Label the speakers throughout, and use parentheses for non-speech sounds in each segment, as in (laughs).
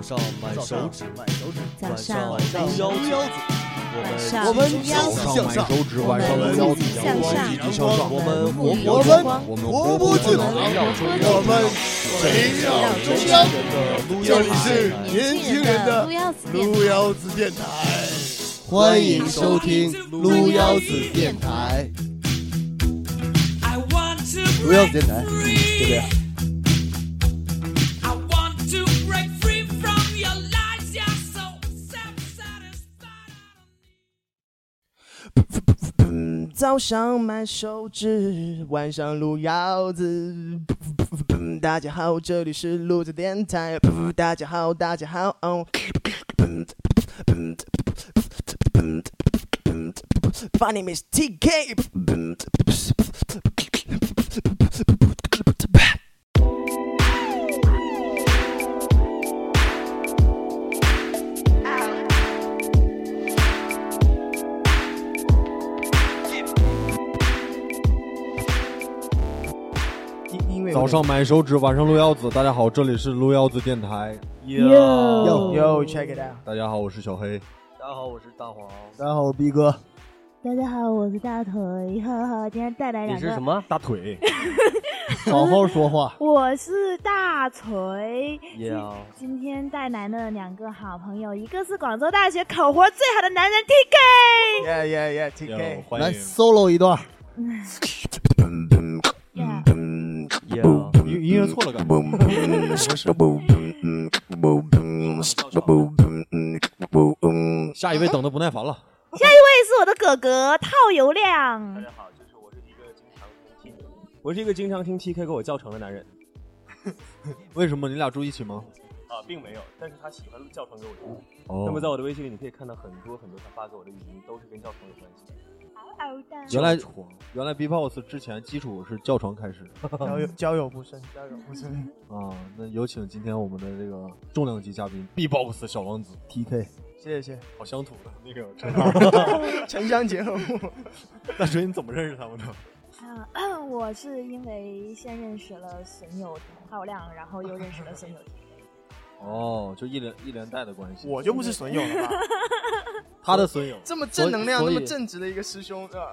Speaker 1: 早上买手指，
Speaker 2: 买手指，
Speaker 1: 晚
Speaker 3: 早上
Speaker 1: 上
Speaker 3: 买
Speaker 1: 撸腰子，
Speaker 3: 上
Speaker 1: 我们
Speaker 3: 撸腰子
Speaker 1: 早上买手指，晚上撸腰子，
Speaker 3: 向上
Speaker 1: 积极向上，我们活
Speaker 3: 我
Speaker 1: 泼
Speaker 3: 们
Speaker 1: 我们
Speaker 3: 活
Speaker 1: 泼
Speaker 3: 进来
Speaker 1: 围绕中
Speaker 3: 我
Speaker 1: 们
Speaker 3: 围绕中
Speaker 1: 中
Speaker 3: 央
Speaker 1: 的撸
Speaker 3: 这里
Speaker 1: 腰子
Speaker 3: 是
Speaker 1: 台
Speaker 3: 年轻人的
Speaker 4: 撸腰子
Speaker 3: 路腰子电台，欢迎收听路腰子电台。路腰子电台，对不对？早上买手指，晚上撸腰子。大家好，这里是路子电台。大家好，大家好。My name is TK。
Speaker 5: 早上买手指，晚上撸腰子。大家好，这里是撸腰子电台。
Speaker 4: 哟
Speaker 3: Yo check it out。
Speaker 5: 大家好，我是小黑。
Speaker 1: 大家好，我是大黄。
Speaker 3: 大家好，我是逼哥。
Speaker 4: 大家好，我是大腿，哈哈，今天带来两个。
Speaker 1: 你是什？么？
Speaker 5: 大腿，(laughs)
Speaker 3: 好好说话。
Speaker 4: 我是大锤。
Speaker 1: 呀，
Speaker 4: 今天带来了两个好朋友，一个是广州大学口活最好的男人 TK，Yeah
Speaker 3: yeah yeah
Speaker 5: 哟
Speaker 3: TK。
Speaker 5: 欢迎。
Speaker 3: solo 一段。(laughs)
Speaker 5: 音乐错了，感觉。下一位等的不耐烦了。
Speaker 4: 下一位是我的哥哥套油亮
Speaker 6: 大。家好，就是我是一个经常听 T，我是一个经常听 TK 给我教程的男人
Speaker 5: 为什么你俩住一起吗？
Speaker 6: 啊，并没有，但是他喜欢教程给我听。
Speaker 5: 哦
Speaker 6: 那么在我的微信里，你可以看到很多很多他发给我的语音，都是跟教程有关系。的
Speaker 5: 原来原来 B-box 之前基础是教床开始
Speaker 3: 交友 (laughs) 交友不慎，交友不慎。
Speaker 5: 啊。那有请今天我们的这个重量级嘉宾 B-box 小王子
Speaker 3: TK，谢谢。
Speaker 5: 好乡土的那个称号。(laughs)
Speaker 3: 城乡结合部。(laughs)
Speaker 5: 大锤，你怎么认识他们的？
Speaker 4: 啊，(coughs) 我是因为先认识了损友浩亮，然后又认识了损友。
Speaker 5: 哦，就一连一连带的关系。
Speaker 3: 我就不是损友了吧？(laughs)
Speaker 5: 他的损友，
Speaker 3: 这么正能量、
Speaker 1: 所以
Speaker 3: 那么正直的一个师兄，是吧？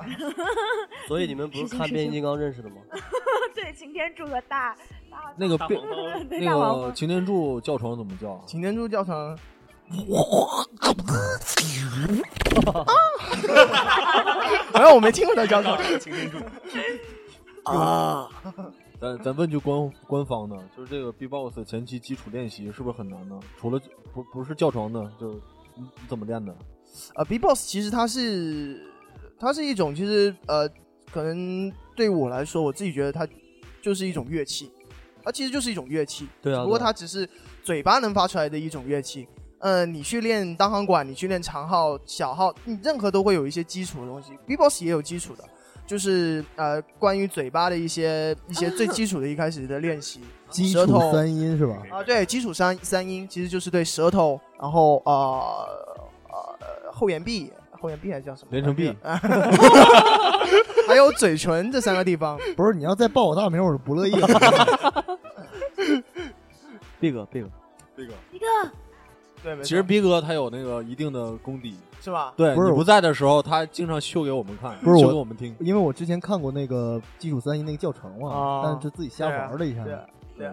Speaker 3: (laughs)
Speaker 1: 所以你们不是看变形金刚认识的吗？(laughs)
Speaker 4: 对，擎天柱和大大
Speaker 5: 那个变那个
Speaker 4: 大黄蜂。
Speaker 5: 擎天柱叫床怎么叫？
Speaker 3: 擎天柱教程。好像我没听过他教程。擎天柱。啊！
Speaker 5: 咱咱问句官官方的，就是这个 B-box 前期基础练习是不是很难呢？除了不不是教床的，就你你怎么练的？
Speaker 3: 呃，B-box 其实它是它是一种，其实呃，可能对我来说，我自己觉得它就是一种乐器，它其实就是一种乐器，
Speaker 1: 对啊，
Speaker 3: 不过它只是嘴巴能发出来的一种乐器。呃，你去练单簧管，你去练长号、小号，你任何都会有一些基础的东西。B-box 也有基础的，就是呃，关于嘴巴的一些一些最基础的一开始的练习，(laughs)
Speaker 7: 基
Speaker 3: 舌头
Speaker 7: 础三音是吧？
Speaker 3: 啊，对，基础三三音其实就是对舌头，然后呃呃后眼壁，后眼壁还是叫什么？
Speaker 5: 连成壁，(laughs)
Speaker 3: 还有嘴唇这三个地方。
Speaker 7: 不是，你要再报我大名，我是不乐意的。
Speaker 1: ，big big，
Speaker 5: 这个
Speaker 4: 一个
Speaker 3: 对，
Speaker 5: 其实逼哥他有那个一定的功底，
Speaker 3: 是吧？
Speaker 5: 对
Speaker 7: 不是
Speaker 5: 你不在的时候，他经常秀给我们看，
Speaker 7: 不是我
Speaker 5: 秀给我们听。
Speaker 7: 因为我之前看过那个基础三一那个教程嘛，
Speaker 3: 啊
Speaker 7: 但是就自己瞎玩了一下。
Speaker 3: 对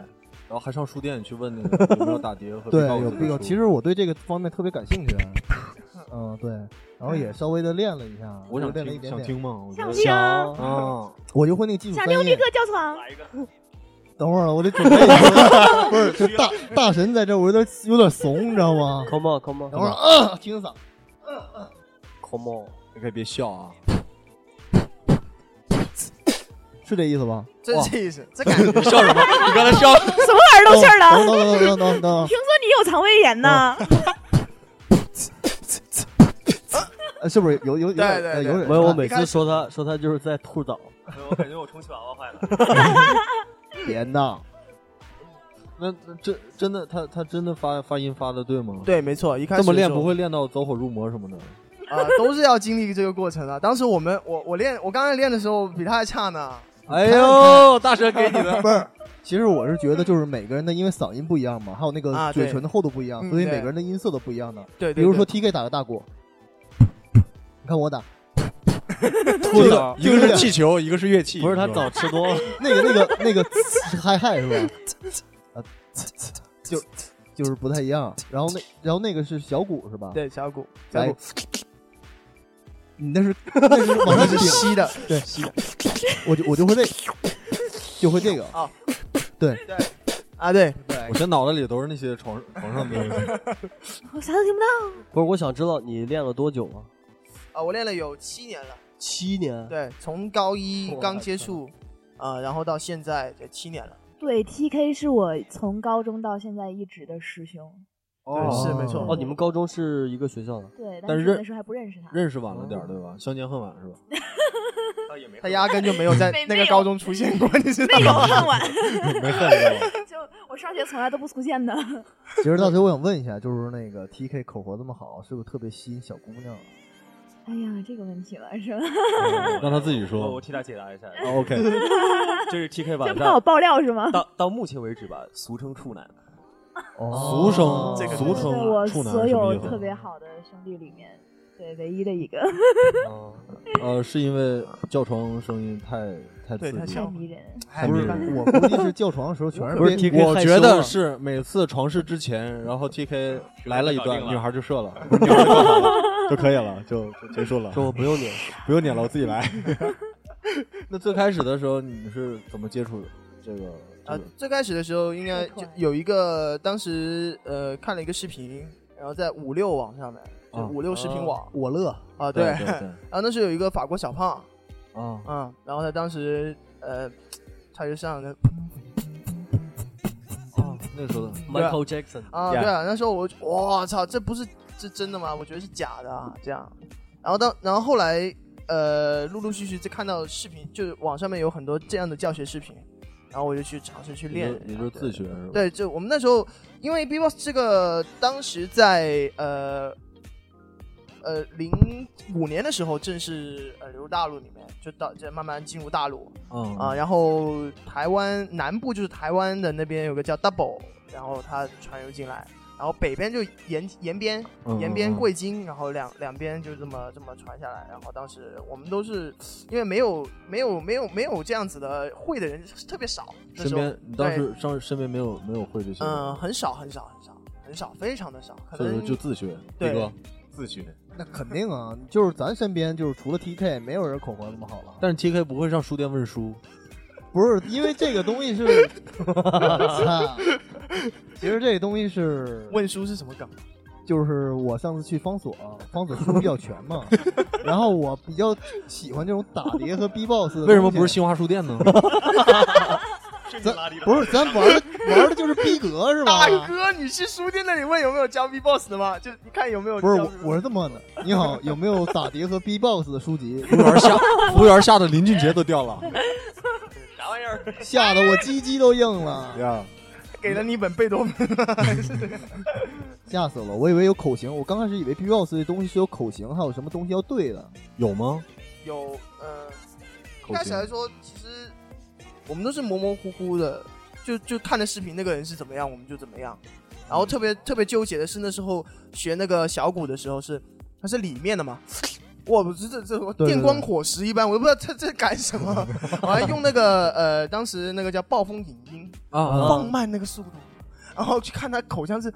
Speaker 5: 然后还上书店去问那个有没有打碟和 (laughs)
Speaker 7: 对，有
Speaker 5: 的
Speaker 7: B 哥，其实我对这个方面特别感兴趣。(laughs) 嗯，对，然后也稍微的练了一下，
Speaker 5: 我想
Speaker 7: 练了一点
Speaker 5: 想听吗？我
Speaker 4: 想听啊
Speaker 5: 啊，
Speaker 7: 我就会那个基础三音
Speaker 4: 想听立。刻叫床。
Speaker 6: 来一个，
Speaker 7: 等会儿我得准备一下，(laughs) 不是，这大大神在这，我有点有点怂，你知道吗
Speaker 1: ？come on come on
Speaker 7: 等会儿啊，听嗓
Speaker 1: ，come on，
Speaker 5: 你可以别笑啊。
Speaker 7: 是这意思吧？
Speaker 3: 真是意思，这感觉
Speaker 5: 笑什么？你刚才笑。(laughs)
Speaker 4: 什么耳朵气儿
Speaker 7: 等
Speaker 4: 了？
Speaker 7: 等等等等等，(laughs)
Speaker 4: 听说你有肠胃炎呢？
Speaker 7: 呃是不是有有有点有点？
Speaker 1: 没有，我每次说他说他就是在吐枣，
Speaker 6: 我感觉我充气娃娃坏了。
Speaker 7: 别闹，
Speaker 5: 那那真真的他他真的发发音发的对吗？，
Speaker 3: 对，没错，一开始
Speaker 5: 这么练不会练到走火入魔什么的。
Speaker 3: 啊、都是要经历这个过程的。当时我们我我练我刚才练的时候比他还差呢。
Speaker 5: 哎呦，大神给你的
Speaker 7: 不是，(laughs) 其实我是觉得，就是每个人的因为嗓音不一样嘛，还有那个嘴唇的厚度不一样，
Speaker 3: 嗯
Speaker 7: 所以每个人的音色都不一样的。
Speaker 3: 对，对
Speaker 7: 比如说 TK 打个大鼓，你看我打 (laughs)
Speaker 5: 兔子，一个
Speaker 7: 是
Speaker 5: 气球，一个是乐器，
Speaker 1: 不是他早吃多了，(laughs)
Speaker 7: 那个那个那个嗨嗨是吧？啊，就就是不太一样。然后那然后那个是小鼓是吧？，
Speaker 3: 对小鼓，小
Speaker 7: 来
Speaker 3: 鼓，
Speaker 7: 你那是那是往上
Speaker 3: 是
Speaker 7: 顶，(laughs)
Speaker 3: 吸的，
Speaker 7: 对，我就我就会这，就会这个。
Speaker 3: 啊，对对啊对，
Speaker 5: 我现在脑子里都是那些床床上的东西。
Speaker 4: 我啥都听不到。
Speaker 1: 不是？我想知道你练了多久啊？
Speaker 3: 啊，我练了有七年了，
Speaker 1: 七年。
Speaker 3: 对，从高一刚接触，啊，然后到现在就七年了，
Speaker 4: 对，TK 是我从高中到现在一直的师兄。
Speaker 3: 对，是没错，
Speaker 1: 哦，你们高中是一个学校的？
Speaker 4: 对，
Speaker 5: 但是
Speaker 4: 那时候还不认识他。
Speaker 5: 认识晚了点儿，对吧？相见恨晚是吧？(laughs)
Speaker 6: 倒也没
Speaker 3: 他压根就没有在那个高中出现过，(laughs) 你知道
Speaker 4: 没有
Speaker 3: 吗？
Speaker 4: 恨晚，(laughs)
Speaker 5: 没恨过？
Speaker 4: 就我上学从来都不出现的。
Speaker 7: 其实到时候我想问一下，就是那个 TK 口活这么好，是不是特别吸引小姑娘？
Speaker 4: 哎呀，这个问题了是吧？
Speaker 5: 让他自己
Speaker 6: 说我。替他解答一下，
Speaker 5: 啊 OK，(laughs)
Speaker 6: 这是 TK 版
Speaker 4: 这怕我爆料是吗？
Speaker 6: 到到目前为止吧，俗称处男。
Speaker 5: 俗称
Speaker 3: 这个
Speaker 5: 俗称
Speaker 4: 我
Speaker 5: 处男
Speaker 4: 所有特别好的兄弟里面，对唯一的一个，
Speaker 1: 哦，
Speaker 5: 呃，是因为叫床声音太太刺激了。
Speaker 3: 对太
Speaker 4: 迷人。
Speaker 7: 不是我估计是叫床的时候全是 (laughs)
Speaker 5: 不是
Speaker 1: TK
Speaker 5: 我觉得是每次床试之前，然后 TK 来了一段，女孩就射了，就可以了，就就结束了，
Speaker 1: 说我不用你。
Speaker 5: 不用撵了，我自己来。(laughs) 那最开始的时候你是怎么接触这个？
Speaker 3: 啊，最开始的时候应该就有一个，当时呃看了一个视频，然后在五六网上面，五六视频网
Speaker 7: 我乐，
Speaker 3: 啊，
Speaker 5: 对
Speaker 3: 对，
Speaker 5: 对 (laughs)
Speaker 3: 然后那时候有一个法国小胖，
Speaker 5: 啊，
Speaker 3: 嗯，然后他当时呃，他就上了
Speaker 5: 啊，那个时候的
Speaker 1: Michael Jackson，
Speaker 3: 啊，对啊，那时候我我操，这不是这真的吗？我觉得是假的啊，这样。然后当然后后来呃，陆陆续续就看到视频，就是网上面有很多这样的教学视频，然后我就去尝试去练
Speaker 5: 你就，也就是自学是吧？
Speaker 3: 对，就我们那时候，因为 B-box 这个当时在呃呃零五年的时候正式呃流入大陆里面，就到就慢慢进入大陆
Speaker 5: 嗯
Speaker 3: 啊、然后台湾南部就是台湾的那边有个叫 Double，然后它传入进来。然后北边就延延边，
Speaker 5: 嗯
Speaker 3: 延边
Speaker 5: 嗯嗯
Speaker 3: 贵金，然后两两边就这么这么传下来。然后当时我们都是因为没有没有没有没有这样子的会的人特别少，那
Speaker 5: 身
Speaker 3: 时候
Speaker 5: 边你当时上身边没有没有会这些，
Speaker 3: 嗯，很少很少很少很少，非常的少，可
Speaker 5: 所以说
Speaker 3: 能
Speaker 5: 就自学，
Speaker 3: 对
Speaker 5: 吧自学。
Speaker 7: 那肯定啊，就是咱身边就是除了 TK，没有人口活那么好了。
Speaker 5: 但是 TK 不会上书店问书，
Speaker 7: 不是因为这个东西是，啊 (laughs) 其实这个东西是，
Speaker 3: 问书是什么梗？
Speaker 7: 就是我上次去方所，方所书比较全嘛，(laughs) 然后我比较喜欢这种打碟和 B-box 的。
Speaker 5: 为什么不是？新华书店呢？(laughs)
Speaker 7: 咱不是咱玩的玩的就是逼格是吧？
Speaker 3: 大哥，你去书店那里问有没有教 B-box 的吗？就你看有没有
Speaker 7: 不是我，我是这么问的。你好，有没有打碟和 B-box 的书籍？(laughs)
Speaker 5: 服务员吓，服务员吓得林俊杰都掉了 (laughs)
Speaker 6: 啥玩意儿？
Speaker 7: 吓得我鸡鸡都硬了，(laughs)
Speaker 5: 呀！
Speaker 3: 给了你一本贝多芬，
Speaker 7: 吓死了！我以为有口型，我刚开始以为 B-box 这东西是有口型，还有什么东西要对的。
Speaker 5: 有吗？
Speaker 3: 有呃，开始来说，其实我们都是模模糊糊的，就就看的视频那个人是怎么样，我们就怎么样。然后特别特别纠结的是，那时候学那个小鼓的时候是它是里面的嘛。哇，不是这这电光火石一般，我都不知道这这干什么。我还用那个呃，当时那个叫暴风影音，
Speaker 5: 啊
Speaker 3: 放慢那个速度，然后去看他口腔是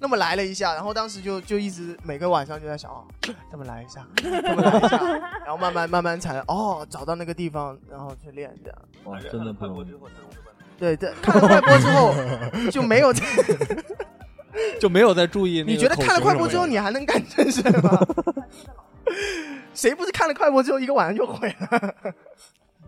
Speaker 3: 那么来了一下，然后当时就就一直每个晚上就在想，哦，(clears throat) 这么来一下，这么来一下，然后慢慢慢慢才哦找到那个地方，然后去练这样。
Speaker 5: 哇，真的不容易，
Speaker 3: 对对，看了快播之后 (laughs) 就没有再，
Speaker 5: 就没有再注意
Speaker 3: 你觉得看了快播之后你还能干正事吗？(laughs) 谁不是看了快播之后一个晚上就毁了，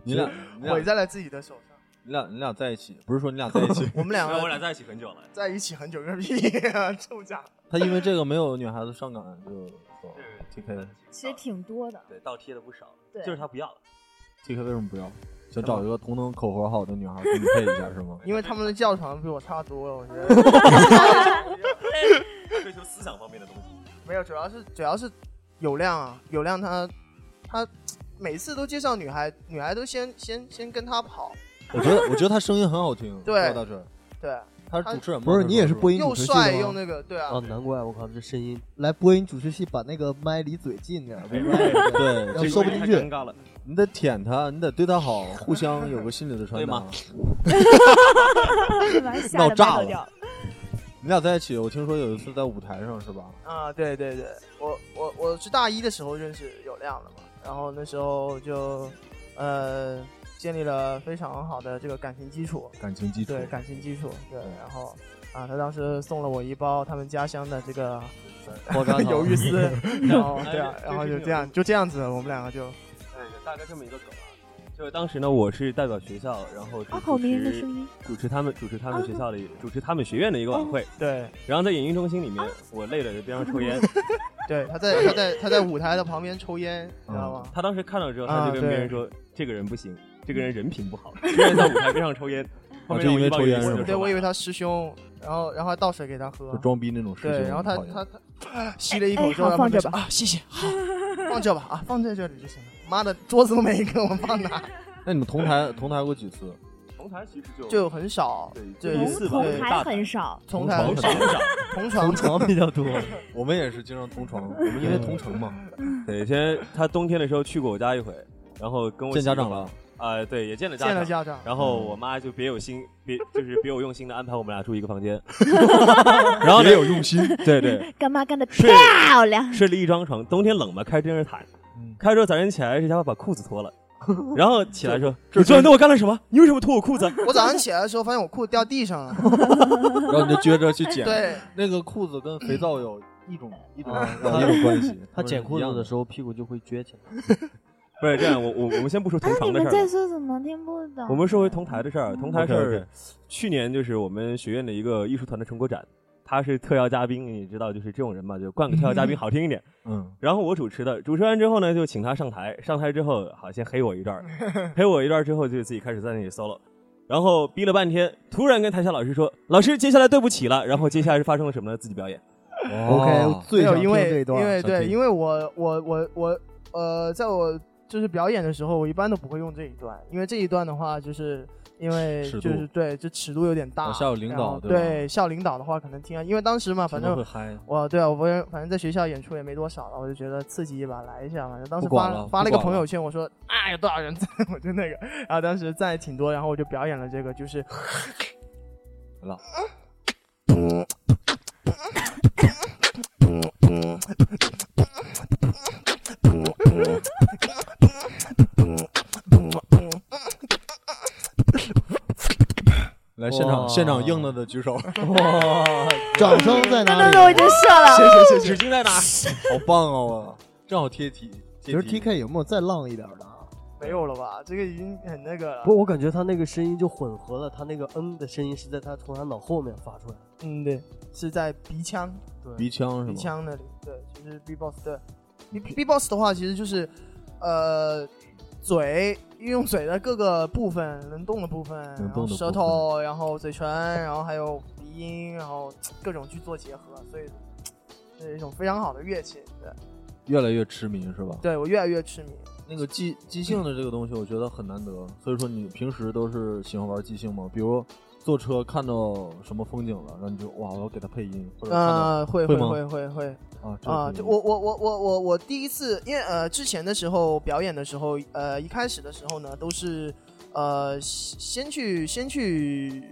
Speaker 5: 你俩你俩
Speaker 3: 毁在了自己的手上？
Speaker 5: 你俩你俩在一起，不是说你俩在一起，(laughs)
Speaker 3: 我们两个
Speaker 6: 我俩在一起很久了，
Speaker 3: 在一起很久个屁啊，(laughs) 臭家伙！
Speaker 5: 他因为这个没有女孩子上岗，就说 TK
Speaker 4: 其实挺多的，
Speaker 6: 对倒贴的不少，
Speaker 4: 对
Speaker 6: 就是他不要了。
Speaker 5: TK 为什么不要？想找一个同等口活好的女孩跟你配一下是吗？(laughs)
Speaker 3: 因为他们的教程比我差多了，我觉得。
Speaker 6: 追求思想方面的东西。
Speaker 3: 没有，主要是主要是有亮啊，有亮他他每次都介绍女孩，女孩都先先先跟他跑，
Speaker 5: 我觉得我觉得他声音很好听，
Speaker 3: 对
Speaker 5: 赵大帅，
Speaker 3: 对，
Speaker 5: 他是主持人吗？
Speaker 7: 不是你也是播音
Speaker 3: 又
Speaker 7: 主持系的吗？
Speaker 3: 帅又那个，对啊
Speaker 1: 啊，，难怪我靠，这声音
Speaker 7: 来播音主持系，把那个麦离嘴近点
Speaker 5: 对
Speaker 7: 着要
Speaker 5: 这
Speaker 7: 收不进去
Speaker 6: 太尴。尬了。
Speaker 5: 你得舔他，你得对他好，互相有个心理的传达
Speaker 6: 对吗。(laughs)
Speaker 4: 把他吓得
Speaker 5: 闹炸了。你俩在一起，我听说有一次在舞台上是吧？
Speaker 3: 啊，对对对，我我我是大一的时候认识有亮的嘛，然后那时候就呃建立了非常好的这个感情基础，
Speaker 5: 感情基础，
Speaker 3: 对感情基础，对，然后啊，他当时送了我一包他们家乡的这个
Speaker 1: 爆炸 (laughs)
Speaker 3: 鱿鱼丝，(laughs) 然后对啊
Speaker 6: 哎，
Speaker 3: 然后就这样就这样子，我们两个就
Speaker 6: 哎，大概这么一个梗啊。就是当时呢，我是代表学校，然后主
Speaker 4: 迷人的
Speaker 6: 持
Speaker 4: 声音。
Speaker 6: 主持他们主持他们学校的一主持他们学院的一个晚会，
Speaker 3: 对
Speaker 6: 然后在演艺中心里面，我累了就边上抽烟。(laughs)
Speaker 3: 对，他在他在他在舞台的旁边抽烟，知道吗？
Speaker 6: 他当时看到之后，
Speaker 3: 啊
Speaker 6: 他就跟别人说：“这个人不行，这个人人品不好，居然在舞台边上抽烟。(laughs) ”后面
Speaker 5: 就因为抽烟
Speaker 3: 对，我以为他师兄，然后然后还倒水给他喝
Speaker 5: 就，装逼那种事情。
Speaker 3: 对，然后他他他吸了一口
Speaker 4: 哎
Speaker 3: 之后，
Speaker 4: 放这吧
Speaker 3: 啊，谢谢，好，放这吧，啊，放在这里就行了。妈的，桌子都没给我放哪，(laughs)
Speaker 5: 那你们同台同台过几次？
Speaker 6: 同台其实就
Speaker 3: 就很少，
Speaker 6: 对，一次吧，
Speaker 4: 同台很少，
Speaker 3: 同台很少
Speaker 6: 同床，
Speaker 3: 同床
Speaker 1: 同床比较多。(laughs)
Speaker 5: 我们也是经常同床，我们因为同城嘛。
Speaker 6: 对，先他冬天的时候去过我家一回，然后跟我
Speaker 5: 见家长了，
Speaker 6: 啊，对，也见了家长。
Speaker 3: 见了家长，
Speaker 6: 然后我妈就别有心，别就是别有用心的安排我们俩住一个房间，(laughs) 然后
Speaker 5: 别有用心。
Speaker 6: 对对，
Speaker 4: 干妈干的漂亮。
Speaker 6: 睡了一张床，冬天冷嘛，开电热毯，
Speaker 5: 嗯
Speaker 6: 开之后早晨起来，这家伙把裤子脱了，然后起来说：“你昨晚对我干了什么？你为什么脱我裤子啊？” (laughs)
Speaker 3: 我早上起来的时候发现我裤子掉地上了，(laughs)
Speaker 5: 然后你就撅着去捡。，
Speaker 3: 对，
Speaker 5: 那个裤子跟肥皂有一种一种
Speaker 1: 啊
Speaker 5: 一种关系。
Speaker 1: 他捡裤子的，时候屁股就会撅起来。
Speaker 6: 不是这样，我我我们先不说同
Speaker 4: 哎，你们
Speaker 6: 床的事儿了，
Speaker 4: 在说什么？听不懂。
Speaker 6: 我们说回同台的事儿。同台事儿
Speaker 5: OK，OK，
Speaker 6: 去年就是我们学院的一个艺术团的成果展，他是特邀嘉宾，你知道，就是这种人嘛，就冠个特邀嘉宾 (laughs) 好听一点。
Speaker 5: 嗯，
Speaker 6: 然后我主持的，主持完之后呢，就请他上台，上台之后好先黑我一段，(laughs) 黑我一段之后就自己开始在那里 solo，然后逼了半天，突然跟台下老师说：“老师，接下来对不起了。”然后接下来是发生了什么呢？自己表演。
Speaker 7: OK，最
Speaker 3: 因为因。为对，因为我我我我呃，在我就是表演的时候，我一般都不会用这一段，因为这一段的话，就是因为就是对，这尺度有点大，
Speaker 5: 哦领导对
Speaker 3: 对，校领导的话可能听啊，因为当时嘛，反正。我对啊，我反正在学校演出也没多少了，我就觉得刺激一把，来一下反正。当时发
Speaker 5: 了
Speaker 3: 发了一个朋友圈，我说啊有多少人在，(laughs) 我就那个，然后当时在挺多，然后我就表演了这个，就是
Speaker 5: 了 (laughs) 现场
Speaker 1: 哇
Speaker 5: 现场硬了的举手，
Speaker 1: 哇，
Speaker 7: 掌声在哪里？
Speaker 4: 等等等，我已经射了。
Speaker 3: 谢谢谢谢。
Speaker 6: 纸巾在哪？(laughs)
Speaker 5: 好棒哦！正好贴题。
Speaker 7: 其实 TK 有没有再浪一点的啊？
Speaker 3: 没有了吧？这个已经很那个了。
Speaker 1: 不，我感觉他那个声音就混合了，他那个嗯的声音是在他从他脑后面发出来的。
Speaker 3: 嗯，对，是在鼻腔，
Speaker 1: 对，
Speaker 5: 鼻腔是
Speaker 3: 鼻？腔那里。对，就是 B box 对，B B box 的话，其实就是呃嘴运用嘴的各个部分能动的部分，然后舌
Speaker 5: 动的部分
Speaker 3: 头，然后嘴唇，然后还有鼻音，然后各种去做结合，所以是一种非常好的乐器。对，
Speaker 5: 越来越痴迷是吧？
Speaker 3: 对我越来越痴迷。
Speaker 5: 那个即即兴的这个东西，我觉得很难得。所以说，你平时都是喜欢玩即兴吗？比如坐车看到什么风景了，然后你就哇，我要给它配音，或者
Speaker 3: 会
Speaker 5: 会
Speaker 3: 会会会
Speaker 5: 啊
Speaker 3: 就我我我我我我第一次，因为呃之前的时候表演的时候，呃一开始的时候呢，都是呃先去先去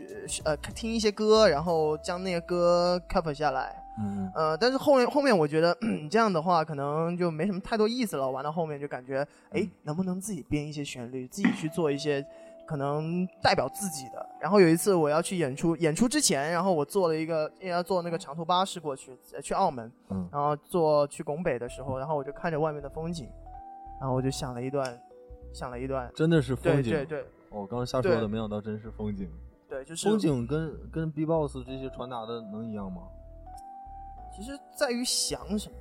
Speaker 3: 呃听一些歌，然后将那些歌 cover 下来。
Speaker 5: 嗯
Speaker 3: 呃，但是后面后面我觉得这样的话可能就没什么太多意思了。玩到后面就感觉，哎，能不能自己编一些旋律，自己去做一些可能代表自己的。然后有一次我要去演出，演出之前，然后我坐了一个要坐那个长途巴士过去，呃去澳门，
Speaker 5: 嗯
Speaker 3: 然后坐去拱北的时候，然后我就看着外面的风景，然后我就想了一段，想了一段，
Speaker 5: 真的是风景。
Speaker 3: 对对对
Speaker 5: 我刚刚瞎说的，没想到真是风景。
Speaker 3: 对，就是
Speaker 5: 风景跟跟 B-box 这些传达的能一样吗？
Speaker 3: 其实在于想什么，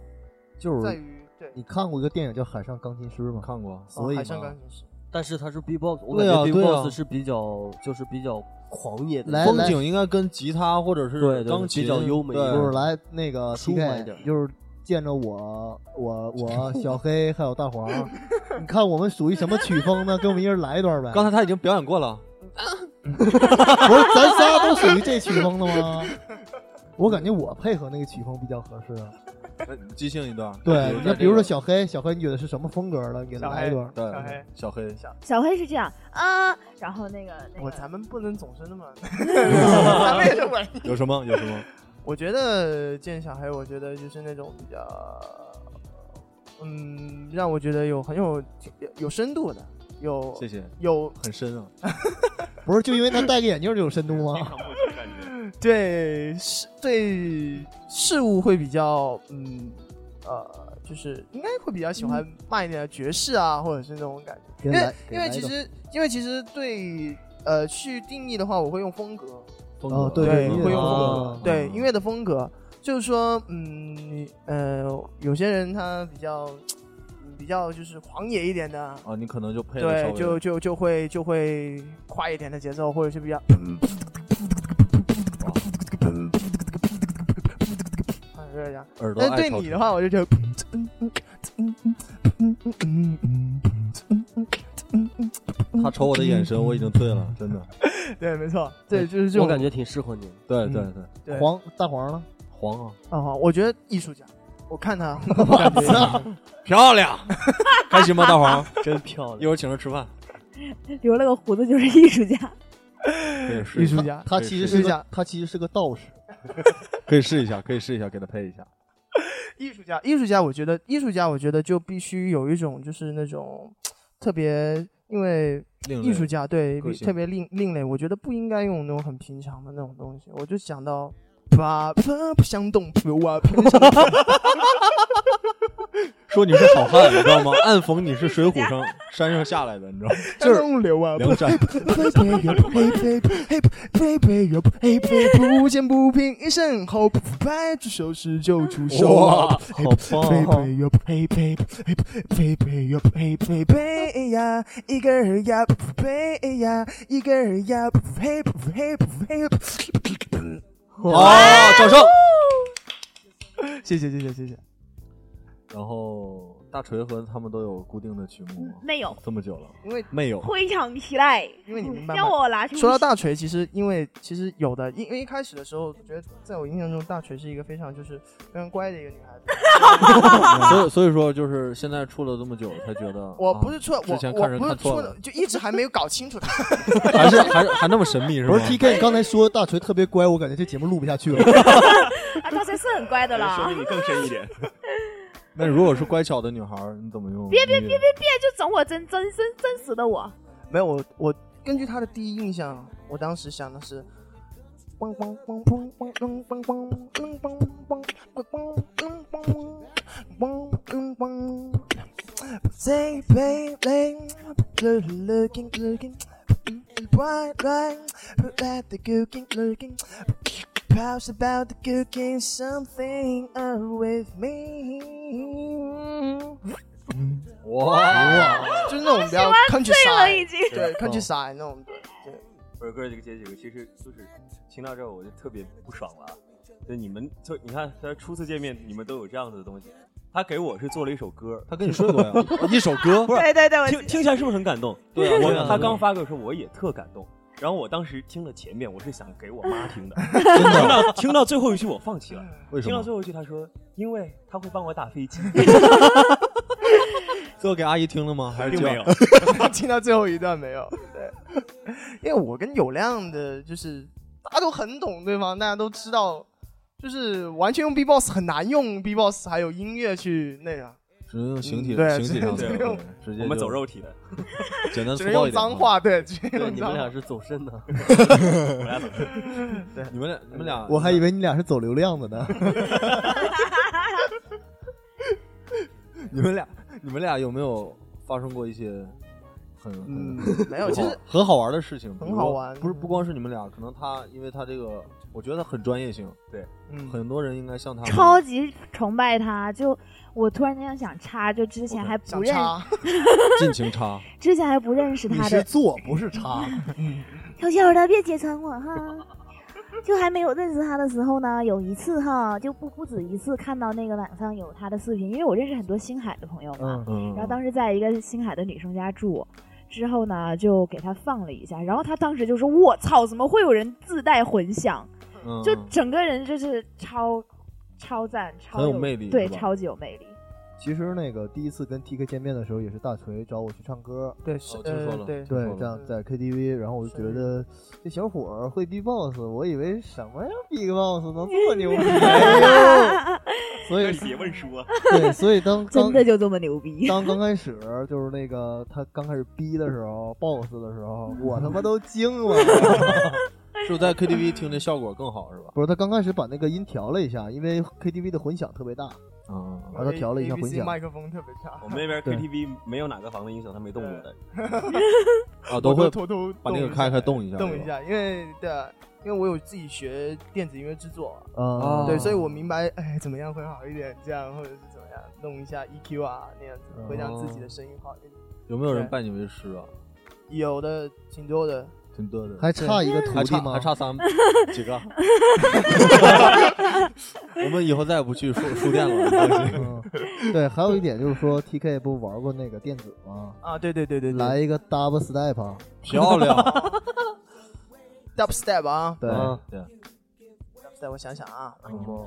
Speaker 7: 就是
Speaker 3: 在于对。
Speaker 7: 你看过一个电影叫《海上钢琴师》吗？
Speaker 5: 看过。
Speaker 7: 所以
Speaker 3: 海上钢琴师，
Speaker 1: 但是他是 B-box，我
Speaker 5: 对
Speaker 1: 感觉
Speaker 5: 啊对啊
Speaker 1: B-box 是比较就是比较狂野的，
Speaker 7: 来
Speaker 5: 风景应该跟吉他或者是
Speaker 1: 对对对
Speaker 5: 钢琴
Speaker 1: 比较优美
Speaker 5: 对
Speaker 7: 就是来那个
Speaker 1: 舒缓一点
Speaker 7: 就是见着我我我小黑还有大黄，你看我们属于什么曲风呢？给我们一人来一段呗。
Speaker 5: 刚才他已经表演过了，
Speaker 7: 不是咱仨都属于这曲风的吗？我感觉我配合那个曲风比较合适啊。
Speaker 5: 即兴一段。
Speaker 7: 对，那比如说小黑，小黑你觉得是什么风格的？你给他来一段。
Speaker 5: 对
Speaker 3: 小黑
Speaker 5: 小黑，
Speaker 4: 小黑是这样啊，然后那个那个
Speaker 3: 我咱们不能总是那么，(laughs) 咱们也是文艺。
Speaker 5: 有什么有什么？
Speaker 3: 我觉得见小黑，我觉得就是那种比较，嗯，让我觉得有很有有有深度的，有
Speaker 5: 谢谢，
Speaker 3: 有
Speaker 5: 很深啊。(laughs)
Speaker 7: 不是就因为他戴个眼镜就有深度吗？
Speaker 3: 对事对事物会比较嗯呃，就是应该会比较喜欢慢一点的爵士啊，或者是那种感觉。因为因为其实因为其实对呃去定义的话，我会用风格，
Speaker 5: 风
Speaker 7: 哦
Speaker 5: 格
Speaker 3: 对，
Speaker 7: 对
Speaker 3: 会用风格。
Speaker 7: 哦，
Speaker 3: 对
Speaker 5: 嗯。
Speaker 3: 音乐的风格，就是说，嗯，呃，有些人他比较嗯比较就是狂野一点的，
Speaker 5: 啊，你可能就配
Speaker 3: 对，就就就会就会快一点的节奏，或者是比较。啊，有点这样。
Speaker 5: 耳朵爱跳
Speaker 3: 对你的话，我就觉得，
Speaker 5: 他瞅我的眼神，我已经醉了，真的。
Speaker 3: 对，没错，对，就是这种
Speaker 1: 我感觉挺适合你。
Speaker 5: 对
Speaker 3: 嗯
Speaker 5: 对对，
Speaker 3: 对
Speaker 7: 黄大黄呢？
Speaker 5: 黄啊，
Speaker 3: 啊，好我觉得艺术家，我看他，我感觉
Speaker 5: 漂亮，开心吗？大黄，
Speaker 1: 真漂亮
Speaker 5: 一。会儿请他吃饭，
Speaker 4: 留了个胡子就是艺术家。
Speaker 5: 可以试一下，
Speaker 3: 艺术家，
Speaker 7: 他其实是个他其实是个道士。(laughs)
Speaker 5: 可以试一下，可以试一下，给他配一下。
Speaker 3: 艺术家，艺术家，我觉得艺术家，我觉得就必须有一种就是那种特别，因为艺术家对特别另另类，我觉得不应该用那种很平常的那种东西。我就想到，啪啪不想动，哇，偏向
Speaker 5: 说你是好汉，你知道吗？暗讽你是水浒上山上下来的，你知道吗？(laughs)
Speaker 3: 就是流啊，
Speaker 5: 梁山
Speaker 3: 呸呸呸呸呸呸呸哟呸呸，不见不平一声吼，拍出手势就出手啊！
Speaker 5: 哇，好
Speaker 3: 呸
Speaker 5: 棒！
Speaker 3: 呸哟呸呸呸呸呸哟呸呸呸呀，一个人呀呸呀，一个人呀呸呸呸呸。
Speaker 5: 好，掌声。
Speaker 3: 谢谢谢谢谢谢。
Speaker 5: 然后大锤和他们都有固定的曲目吗？
Speaker 4: 没有，
Speaker 5: 这么久了，
Speaker 3: 因为
Speaker 5: 没有。
Speaker 4: 非常期待，
Speaker 3: 因为你明白吗
Speaker 4: 让我拿出
Speaker 3: 说到大锤，其实因为其实有的，因因为一开始的时候，我觉得在我印象中，大锤是一个非常就是非常乖的一个女孩子。(laughs)
Speaker 5: 所以 (laughs) 所以说，就是现在处了这么久，才觉得
Speaker 3: 我
Speaker 5: 啊
Speaker 3: 不是处，我
Speaker 5: 之前看人
Speaker 3: 我不是
Speaker 5: 看错了
Speaker 3: 就一直还没有搞清楚他。(laughs)
Speaker 5: 还是还是还那么神秘是吧？
Speaker 7: 不是 T K，你刚才说大锤特别乖，我感觉这节目录不下去了。
Speaker 4: 啊，大锤是很乖的啦说
Speaker 6: 明，你更深一点。
Speaker 5: 那如果是乖巧的女孩儿，你怎么用？
Speaker 4: 别别别别别，就整我真真真真实的我。
Speaker 3: 没有，我我根据她的第一印象，我当时想的是。梆梆梆梆梆梆梆梆梆梆梆梆梆梆梆梆 Say baby, looking looking, white line, at the cooking looking, pause about the cooking something up with me.
Speaker 5: 哇，
Speaker 3: 就是那种比较 countryside，
Speaker 4: 已经。
Speaker 3: 对 countryside 那种，对对。
Speaker 6: 不是哥，这个这几个其实就是听到这儿我就特别不爽了。就你们就你看，他初次见面你们都有这样子的东西，他给我是做了一首歌，
Speaker 5: 他跟你说过呀？(laughs) 一首歌，
Speaker 6: 不 (laughs) 是
Speaker 4: 对对对，我
Speaker 6: 听听起来是不是很感动？
Speaker 5: 对啊
Speaker 6: 我他刚发给我说我也特感动，然后我当时听了前面，我是想给我妈听的，(laughs)
Speaker 5: 真
Speaker 6: 听？到听到最后一句我放弃了，
Speaker 5: 为什么？
Speaker 6: 听到最后一句他说因为他会帮我打飞机，(laughs)
Speaker 5: 最后给阿姨听了吗？还是
Speaker 6: 并没有。(laughs)
Speaker 3: 听到最后一段没有？对，因为我跟有亮的，就是大家都很懂对方，大家都知道，就是完全用 B-box 很难用 B-box 还有音乐去那个，
Speaker 5: 只能用形体
Speaker 3: 对
Speaker 5: 形体上的，
Speaker 6: 我们走肉体的，(laughs)
Speaker 5: 简单粗暴一点啊。
Speaker 3: 脏话，对，只能
Speaker 1: 对，
Speaker 3: 用脏话
Speaker 1: 你们俩。是走肾的。(laughs)
Speaker 6: 我俩走 (laughs)
Speaker 5: 你们俩，你们俩，
Speaker 7: 我还以为你俩是走流量的呢。
Speaker 5: 你们俩，你们俩有没有发生过一些很
Speaker 3: 嗯
Speaker 5: 很，
Speaker 3: 没有，其实
Speaker 5: 很好玩的事情？
Speaker 3: 很好玩
Speaker 5: 不是不光是你们俩，可能他因为他这个，我觉得很专业性，
Speaker 3: 嗯，
Speaker 5: 很多人应该像他
Speaker 4: 超级崇拜他，就我突然间想插，就之前还不认，
Speaker 3: 想插，(laughs)
Speaker 5: 尽情插。
Speaker 4: 之前还不认识
Speaker 7: 你是
Speaker 4: 他的，
Speaker 7: 做不是插，(laughs)
Speaker 4: 小小的别揭穿我哈。就还没有认识他的时候呢，有一次哈，就不不止一次看到那个网上有他的视频，因为我认识很多星海的朋友嘛，
Speaker 7: 嗯，
Speaker 5: 嗯，
Speaker 4: 然后当时在一个星海的女生家住，之后呢，就给他放了一下，然后他当时就说：“我操，怎么会有人自带混响？
Speaker 5: 嗯。
Speaker 4: 就整个人就是超超赞，超
Speaker 5: 很有魅力
Speaker 4: 对，
Speaker 5: 是吧？
Speaker 4: 超级有魅力。
Speaker 7: 其实那个第一次跟 TK 见面的时候，也是大锤找我去唱歌，
Speaker 3: 对，是
Speaker 5: 哦听说了
Speaker 3: 呃，对，
Speaker 7: 对这样在 KTV，然后我就觉得这小伙儿会 B-box，我以为什么呀 B-box 能这么牛逼，哎 (laughs) 呦所以
Speaker 6: 写问书啊，(laughs)
Speaker 7: 对，所以当
Speaker 4: 真
Speaker 7: 当
Speaker 4: 的就这么牛逼？
Speaker 7: 当刚开始就是那个他刚开始逼的时候，boss 的时候，我他妈都惊了。(laughs)
Speaker 5: 是在 KTV 听的效果更好是吧？
Speaker 7: 不是，他刚开始把那个音调了一下，因为 KTV 的混响特别大，
Speaker 5: 嗯，
Speaker 7: 然后他调了一下混响。
Speaker 3: 麦克风特别差，
Speaker 6: 我们那边 KTV 没有哪个房的音响他没动过的。(laughs)
Speaker 5: 啊，都会
Speaker 3: 偷偷
Speaker 5: 把那个开开动一下，
Speaker 3: 动一下，因为对啊，因为我有自己学电子音乐制作，
Speaker 7: 啊，
Speaker 3: 对，所以我明白，哎，怎么样会好一点，这样或者是怎么样，弄一下 EQ 啊，那样子会让自己的声音好一点。
Speaker 5: 有没有人拜你为师啊？
Speaker 3: 有的挺多的，
Speaker 5: 挺多的，
Speaker 7: 还差一个徒
Speaker 5: 还差
Speaker 7: 弟吗？
Speaker 5: 还差三 (laughs) 几个。(laughs) 我们以后再也不去书书店了，
Speaker 7: 对，还有一点就是说，TK 不玩过那个电子吗？
Speaker 3: 啊，对对对对，对。
Speaker 7: 来一个 double step，啊
Speaker 5: 漂亮。(laughs)
Speaker 3: dubstep 啊
Speaker 7: 对，
Speaker 5: 嗯。对
Speaker 3: ，，dubstep，我想想啊，
Speaker 7: 嗯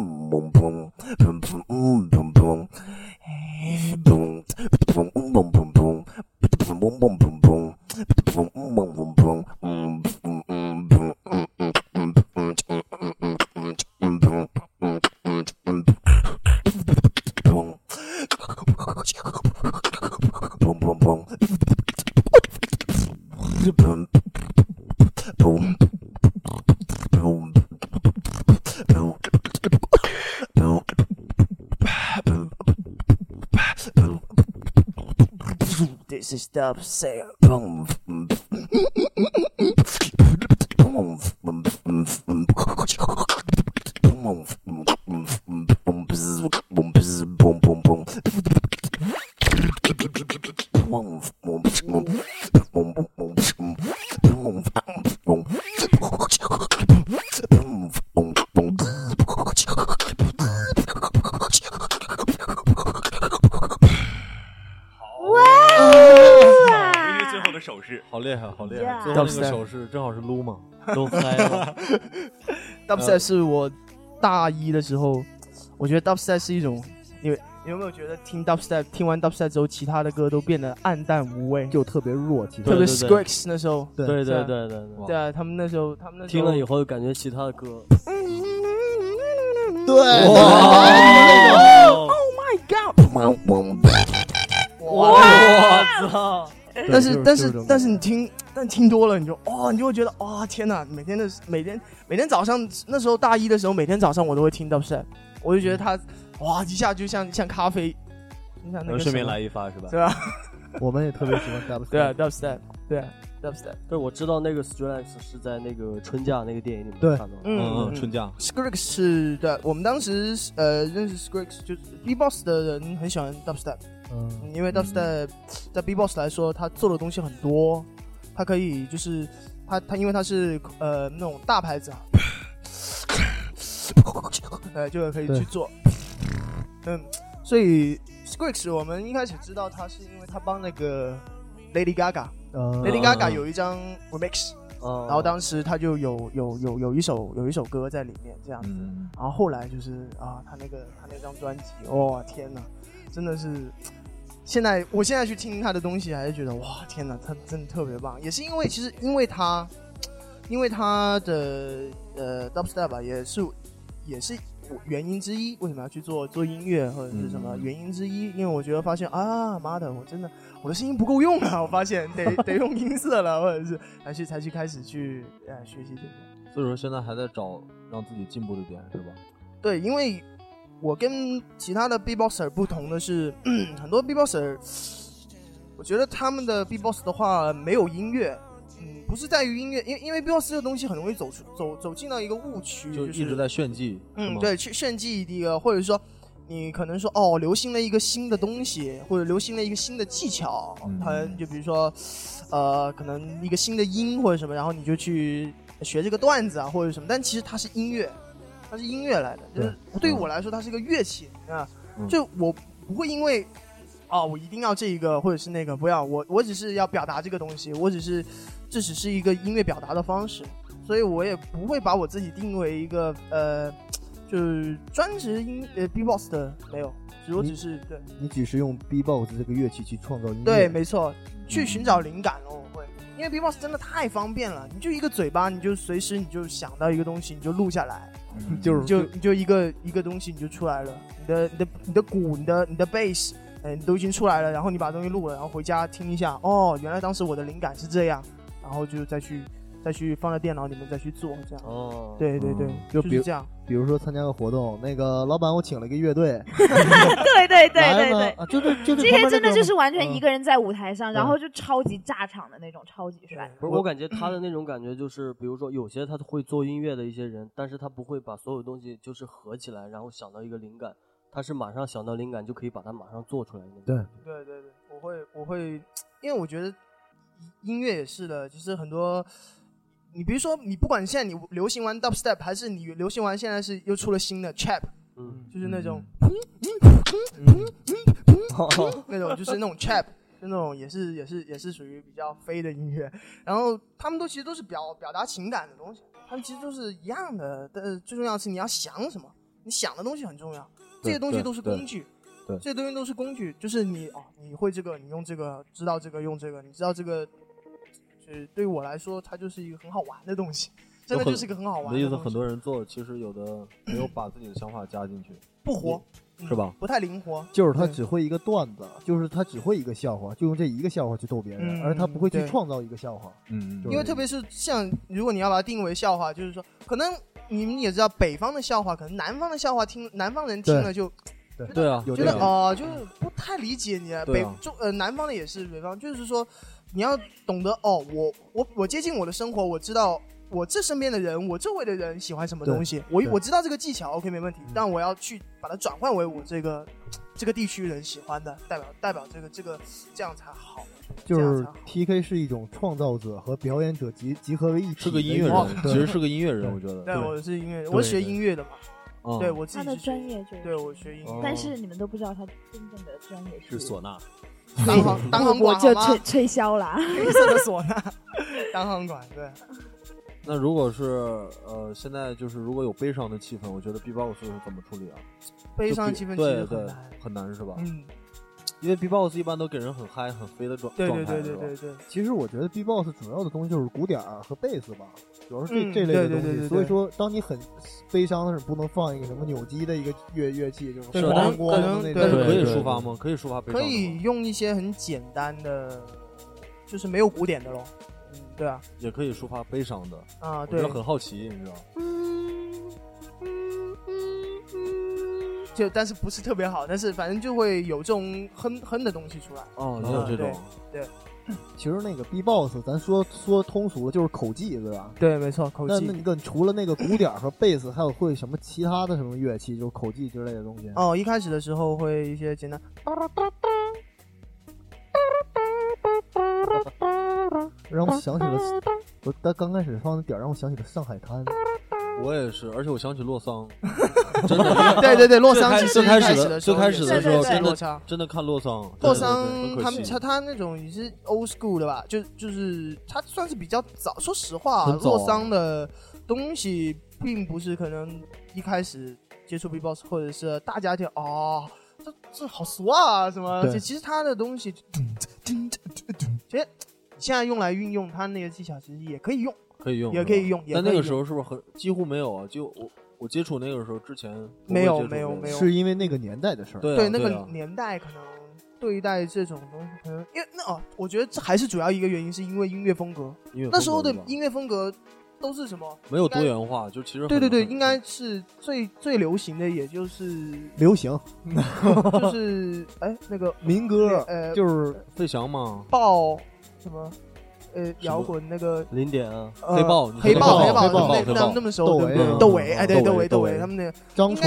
Speaker 3: dubstep，
Speaker 5: 好厉害
Speaker 4: ！Yeah
Speaker 5: 最后那个手势正好是撸嘛，(laughs)
Speaker 1: 都嗨了。(laughs)
Speaker 3: dubstep 是我大一的时候，我觉得 dubstep 是一种，你你有没有觉得听 dubstep 听完 dubstep 之后，其他的歌都变得暗淡无味？
Speaker 7: 就特别弱，其
Speaker 3: 特别
Speaker 7: 实
Speaker 1: 对对
Speaker 3: Skrillex 那时候，
Speaker 7: 对
Speaker 1: 对对对对对，
Speaker 3: 啊，他们那时候他们那时候
Speaker 1: 听了以后就感觉其他的歌，(laughs)
Speaker 7: 对，
Speaker 1: 哇
Speaker 3: 哇！
Speaker 1: 我操！
Speaker 3: 但是但
Speaker 7: 是
Speaker 3: 但是你听，但听多了你就哦，你就会觉得哇、天哪！每天的每天每天早上那时候大一的时候，每天早上我都会听 dubstep，我就觉得他哇一下就像像咖啡，就像那个
Speaker 6: 顺便来一发是吧？(laughs)
Speaker 3: 对吧？
Speaker 7: 我们也特别喜欢 double step。
Speaker 3: 对啊，dubstep，对啊，dubstep，
Speaker 1: 对，我知道那个 Strix 是在那个春假那个电影里面看到的。
Speaker 5: 嗯
Speaker 3: 嗯
Speaker 5: 嗯，春假
Speaker 3: Skrillex 是对，我们当时呃认识 Skrillex 就是 B-box 的人很喜欢 dubstep，
Speaker 7: 嗯，
Speaker 3: 因为 dubstep 在 B-box 来说，他做的东西很多，他可以就是他他因为他是呃那种大牌子啊，呃就可以去做，嗯，所以 Skrillex 我们一开始知道他是因为他帮那个 Lady Gaga，Lady
Speaker 7: 呃
Speaker 3: ，Gaga
Speaker 5: 嗯。
Speaker 3: 有一张 remix，
Speaker 1: 嗯，
Speaker 3: 然后当时他就有有有有一首有一首歌在里面这样子。
Speaker 5: 嗯，
Speaker 3: 然后后来就是啊，他那个他那张专辑，哇、天呐，真的是，现在我现在去听他的东西，还是觉得哇天哪，他真的特别棒。也是因为其实因为他，因为他的呃 dubstep 吧，也是也是原因之一，为什么要去做做音乐或者是什么
Speaker 5: 嗯
Speaker 3: 原因之一？因为我觉得发现啊，妈的，我真的我的声音不够用啊，我发现得 (laughs) 得用音色了，或者是才去才去开始去呃学习这个。
Speaker 5: 所以说现在还在找让自己进步的点是吧？
Speaker 3: 对，因为我跟其他的 B-boxer 不同的是，(clears throat) 很多 B-boxer，我觉得他们的 B-box 的话没有音乐，嗯，不是在于音乐，因为因为 B-box 这个东西很容易走出走走进到一个误区，
Speaker 5: 就是一直在炫技，是
Speaker 3: 嗯，对，去炫技第一个，或者说你可能说哦，流行了一个新的东西，或者流行了一个新的技巧，
Speaker 5: 嗯。
Speaker 3: 可能就比如说，呃，可能一个新的音或者什么，然后你就去学这个段子啊，或者什么，但其实它是音乐，它是音乐来的，就是对于我来说，它是一个乐器啊，
Speaker 5: 嗯。
Speaker 3: 就我不会因为。哦，我一定要这一个或者是那个，不要我，我只是要表达这个东西，我只是这只是一个音乐表达的方式，所以我也不会把我自己定为一个呃，就是专职音呃 B-box 的没有，只我只是对。
Speaker 7: 你只是用 B-box 这个乐器去创造音乐，
Speaker 3: 对，没错，去寻找灵感了，我会，因为 B-box 真的太方便了，你就一个嘴巴，你就随时你就想到一个东西，你就录下来，
Speaker 7: 就是
Speaker 3: 你就你就一个一个东西你就出来了，你的你的你的鼓，你的你的 bass，嗯、你都已经出来了，然后你把东西录了，然后回家听一下，哦，原来当时我的灵感是这样，然后就再去再去放在电脑里面再去做，这样，
Speaker 1: 哦，
Speaker 3: 对对对，
Speaker 5: 嗯。
Speaker 7: 就比如
Speaker 3: 是这样，
Speaker 7: 比如说参加个活动，那个老板我请了一个乐队，
Speaker 4: 对对对对对。
Speaker 7: 啊，就是就这
Speaker 4: 这些真的就是完全
Speaker 7: 嗯。
Speaker 4: 一个人在舞台上，然
Speaker 7: 嗯
Speaker 4: 后就超级炸场的那种，超级帅。
Speaker 1: 不是，我感觉他的那种感觉就是，比如说有些他会做音乐的一些人，但是他不会把所有东西就是合起来，然后想到一个灵感，他是马上想到灵感就可以把它马上做出来的那种。
Speaker 7: 对。
Speaker 3: 对对对，我会我会，因为我觉得音乐也是的，就是很多，你比如说你不管现在你流行完 dubstep，还是你流行完现在是又出了新的 trap，
Speaker 1: 嗯，
Speaker 3: 就是那种、
Speaker 1: 哦 (laughs)
Speaker 3: 那种就是那种 trap，就那种也是也是也是属于比较飞的音乐，然后他们都其实都是表表达情感的东西，他们其实都是一样的，但是最重要的是你要想什么，你想的东西很重要，这些东西都是工具。
Speaker 5: 对。
Speaker 3: 这些东西都是工具，就是你哦，你会这个，你用这个，知道这个用这个，你知道这个，就是对于我来说，它就是一个很好玩的东西，真的就是一个很好
Speaker 5: 玩的意思。很多人做，其实有的 (clears throat) 没有把自己的想法加进去，
Speaker 3: 不活，
Speaker 5: 是吧？
Speaker 3: 不太灵活。
Speaker 7: 就是他只会一个段子，就是他只会一个笑话，就用这一个笑话去逗别人，
Speaker 3: 嗯
Speaker 7: 而他不会去创造一个笑话。
Speaker 5: 嗯，
Speaker 7: 嗯
Speaker 3: 因为特别是像如果你要把它定为笑话，就是说，可能你们也知道，北方的笑话，可能南方的笑话听南方人听了就
Speaker 5: 对啊，
Speaker 3: 觉得哦、就是不太理解你。啊
Speaker 5: 北啊
Speaker 3: 中呃南方的也是北方，就是说你要懂得哦，我我我接近我的生活，我知道我这身边的人，我周围的人喜欢什么东西，我我知道这个技巧，OK 没问题，但我要去把它转换为我这个这个地区人喜欢的，代表代表这个这个这样才好。
Speaker 7: 就是
Speaker 3: 这样才好。
Speaker 7: PK 是一种创造者和表演者集集合为一体，
Speaker 5: 是个音乐
Speaker 3: 哦
Speaker 5: 人，其实是个音乐人，我觉得。
Speaker 3: 对，我是音乐人，我学音乐的嘛，
Speaker 5: 嗯。
Speaker 3: 对我自
Speaker 4: 他的专业就是，
Speaker 3: 对我学音乐，
Speaker 4: 但是你们都不知道他真正的专业
Speaker 6: 是唢呐，
Speaker 3: 当行当行
Speaker 4: 我就
Speaker 3: 管好吗？
Speaker 4: 吹吹箫啦。
Speaker 3: 黑色的唢呐，当行管对。(laughs)
Speaker 5: 那如果是呃，现在就是如果有悲伤的气氛，我觉得 B-box 是怎么处理啊？
Speaker 3: 悲伤气氛其实
Speaker 5: 对对
Speaker 3: 很难，
Speaker 5: 很难是吧？
Speaker 3: 嗯，
Speaker 5: 因为 B-box 一般都给人很嗨、很飞的状
Speaker 3: 对对
Speaker 5: 状态，
Speaker 3: 对对
Speaker 5: 是吧
Speaker 3: 对对，
Speaker 7: 其实我觉得 B-box 主要的东西就是鼓点儿和贝斯吧，主要是这、
Speaker 3: 嗯
Speaker 7: 这类的东西。
Speaker 3: 对对对对对
Speaker 7: 所以说，当你很悲伤的时候，不能放一个什么扭机的一个乐乐器，就是
Speaker 3: 对
Speaker 5: 可能
Speaker 7: 咣咣
Speaker 3: 可能
Speaker 7: 的那
Speaker 3: 对
Speaker 5: 但是可以抒发？吗？可以抒发悲伤吗，
Speaker 3: 可以用一些很简单的，就是没有鼓点的咯。嗯，对啊，
Speaker 5: 也可以抒发悲伤的。
Speaker 3: 啊对
Speaker 5: 我，很好奇，你知道？
Speaker 3: 就但是不是特别好，但是反正就会有这种哼哼的东西出来。
Speaker 5: 哦，
Speaker 7: 嗯
Speaker 5: 也有这种。
Speaker 7: 其实那个 B-box，咱说说通俗了就是口技，对吧？
Speaker 3: 对，没错，口技。
Speaker 7: 那那个除了那个鼓点儿和贝斯，还有会什么其他的什么乐器，就是口技之类的东西？
Speaker 3: 哦，一开始的时候会一些简单，
Speaker 7: 让我想起了，我但刚开始放的点儿让我想起了上海滩。
Speaker 5: 我也是，而且我想起洛桑，(laughs) 真的。
Speaker 3: 对对对，洛桑其实
Speaker 5: 最开始的最开始的
Speaker 4: 时候
Speaker 3: 是
Speaker 5: 真的。真的看洛桑，
Speaker 3: 洛桑他们他他那种也是 old school 的吧，就就是他算是比较早。说实话，
Speaker 5: 啊
Speaker 3: 洛桑的东西并不是可能一开始接触 B-box 或者是大家就哦，这这好俗啊什么。其实他的东西，其实现在用来运用他那个技巧，其实也可以用。
Speaker 5: 可以用，
Speaker 3: 也可以用
Speaker 5: 但那个时候是不是很几乎没有啊？就我我接触那个时候之前
Speaker 3: 没有没有没有
Speaker 7: 是因为那个年代的事儿。
Speaker 5: 对啊
Speaker 3: 对那个
Speaker 5: 啊
Speaker 3: 年代可能对待这种东西，可能因为那哦，我觉得这还是主要一个原因，是因为音乐风格。
Speaker 5: 音乐
Speaker 3: 那时候的音乐风格都是什么？
Speaker 5: 没有多元化，就其实
Speaker 3: 对对对，应该是最最流行的，也就是 (laughs)
Speaker 7: 流行
Speaker 3: 就是哎那个
Speaker 7: 民歌，
Speaker 3: 呃
Speaker 7: 就是
Speaker 5: 费翔嘛，
Speaker 3: 爆什么呃摇滚那个
Speaker 1: 零点啊，
Speaker 3: 呃
Speaker 5: 黑豹
Speaker 3: 黑豹
Speaker 7: 黑
Speaker 3: 豹
Speaker 7: 豹
Speaker 3: 那
Speaker 5: 黑豹
Speaker 3: 那那么熟
Speaker 7: 窦
Speaker 3: 对不对
Speaker 7: 唯
Speaker 3: 窦唯哎对
Speaker 5: 窦唯
Speaker 3: 窦唯他们那个
Speaker 7: 张楚，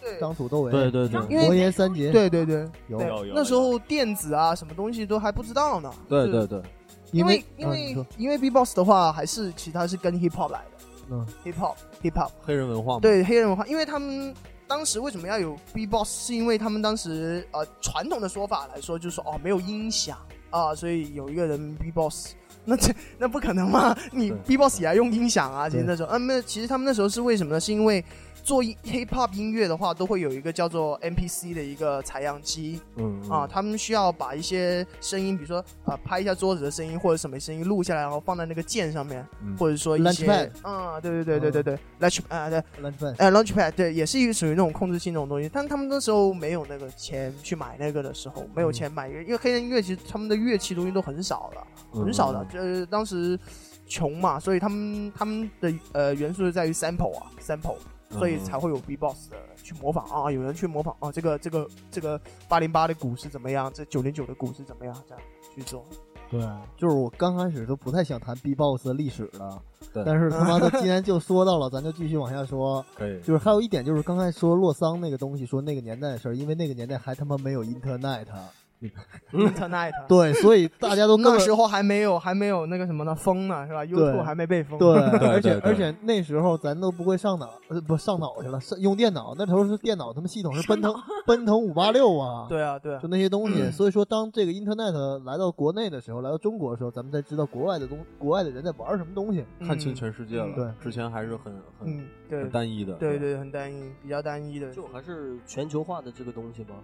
Speaker 3: 对
Speaker 7: 张楚窦唯，
Speaker 1: 对对对，
Speaker 3: 因为
Speaker 7: 魔岩三杰，
Speaker 3: 对对对，
Speaker 7: 有
Speaker 3: 对
Speaker 6: 有有
Speaker 3: 那时候电子啊什么东西都还不知道呢。就
Speaker 5: 对对对，
Speaker 3: 因为因为因为 B-box 的话，还是其他是跟 hip hop 来的
Speaker 7: 嗯
Speaker 3: ，，hip hop hip hop
Speaker 5: 黑人文化嘛，
Speaker 3: 对黑人文化，因为他们当时为什么要有 B-box，是因为他们当时呃传统的说法来说，就是说哦没有音响啊，所以有一个人 B boss，。那这那不可能嘛？你 B-box 也要用音响啊！其实
Speaker 7: 对
Speaker 3: 那时候，嗯、那其实他们那时候是为什么呢？是因为做 hip hop 音乐的话，都会有一个叫做 MPC 的一个采样机，
Speaker 5: 嗯嗯。
Speaker 3: 啊，他们需要把一些声音，比如说啊、拍一下桌子的声音或者什么声音录下来，然后放在那个键上面，
Speaker 5: 嗯。
Speaker 3: 或者说一些，啊，对对对对对对，launch 啊对，
Speaker 7: 蓝饭
Speaker 3: 呃 launchpad 对，也是一个属于那种控制性那种东西，但他们那时候没有那个钱去买那个的时候，没有钱买，因为黑人音乐其实他们的乐器东西都很少了，很少的，
Speaker 5: 嗯
Speaker 3: 就是当时穷嘛，所以他们他们的呃元素是在于 sample 啊 sample。所以
Speaker 5: 嗯
Speaker 3: 才会有 B-box 的去模仿啊，有人去模仿啊，这个这个这个八零八的鼓是怎么样，这九零九的鼓是怎么样，这样去做。
Speaker 7: 对，就是我刚开始都不太想谈 B-box 的历史了，
Speaker 5: 对
Speaker 7: 但是他妈的既然就说到了，咱就继续往下说。(laughs)
Speaker 5: 可以，
Speaker 7: 就是还有一点就是刚才说洛桑那个东西，说那个年代的事儿，因为那个年代还他妈没有 Internet，(laughs)
Speaker 3: Internet，
Speaker 7: 对，所以大家都
Speaker 3: 那时候还没有还没有那个什么呢封呢是吧？YouTube 还没被封。
Speaker 7: 对，(laughs) 而且而且那时候咱都不会上脑，呃，不上脑去了，上用电脑。那时候是电脑，他们系统是奔腾 (laughs) 奔腾五八六啊，
Speaker 3: 对啊对啊
Speaker 7: 就，那些东西。所以说，当这个 Internet 来到国内的时候，来到中国的时候，咱们才知道国外的东，国外的人在玩什么东西。
Speaker 5: 看清全世界了。
Speaker 7: 对
Speaker 5: 之前还是很很单一的。
Speaker 3: 对对很单一，比较单一的。
Speaker 1: 就还是全球化的这个东西吧。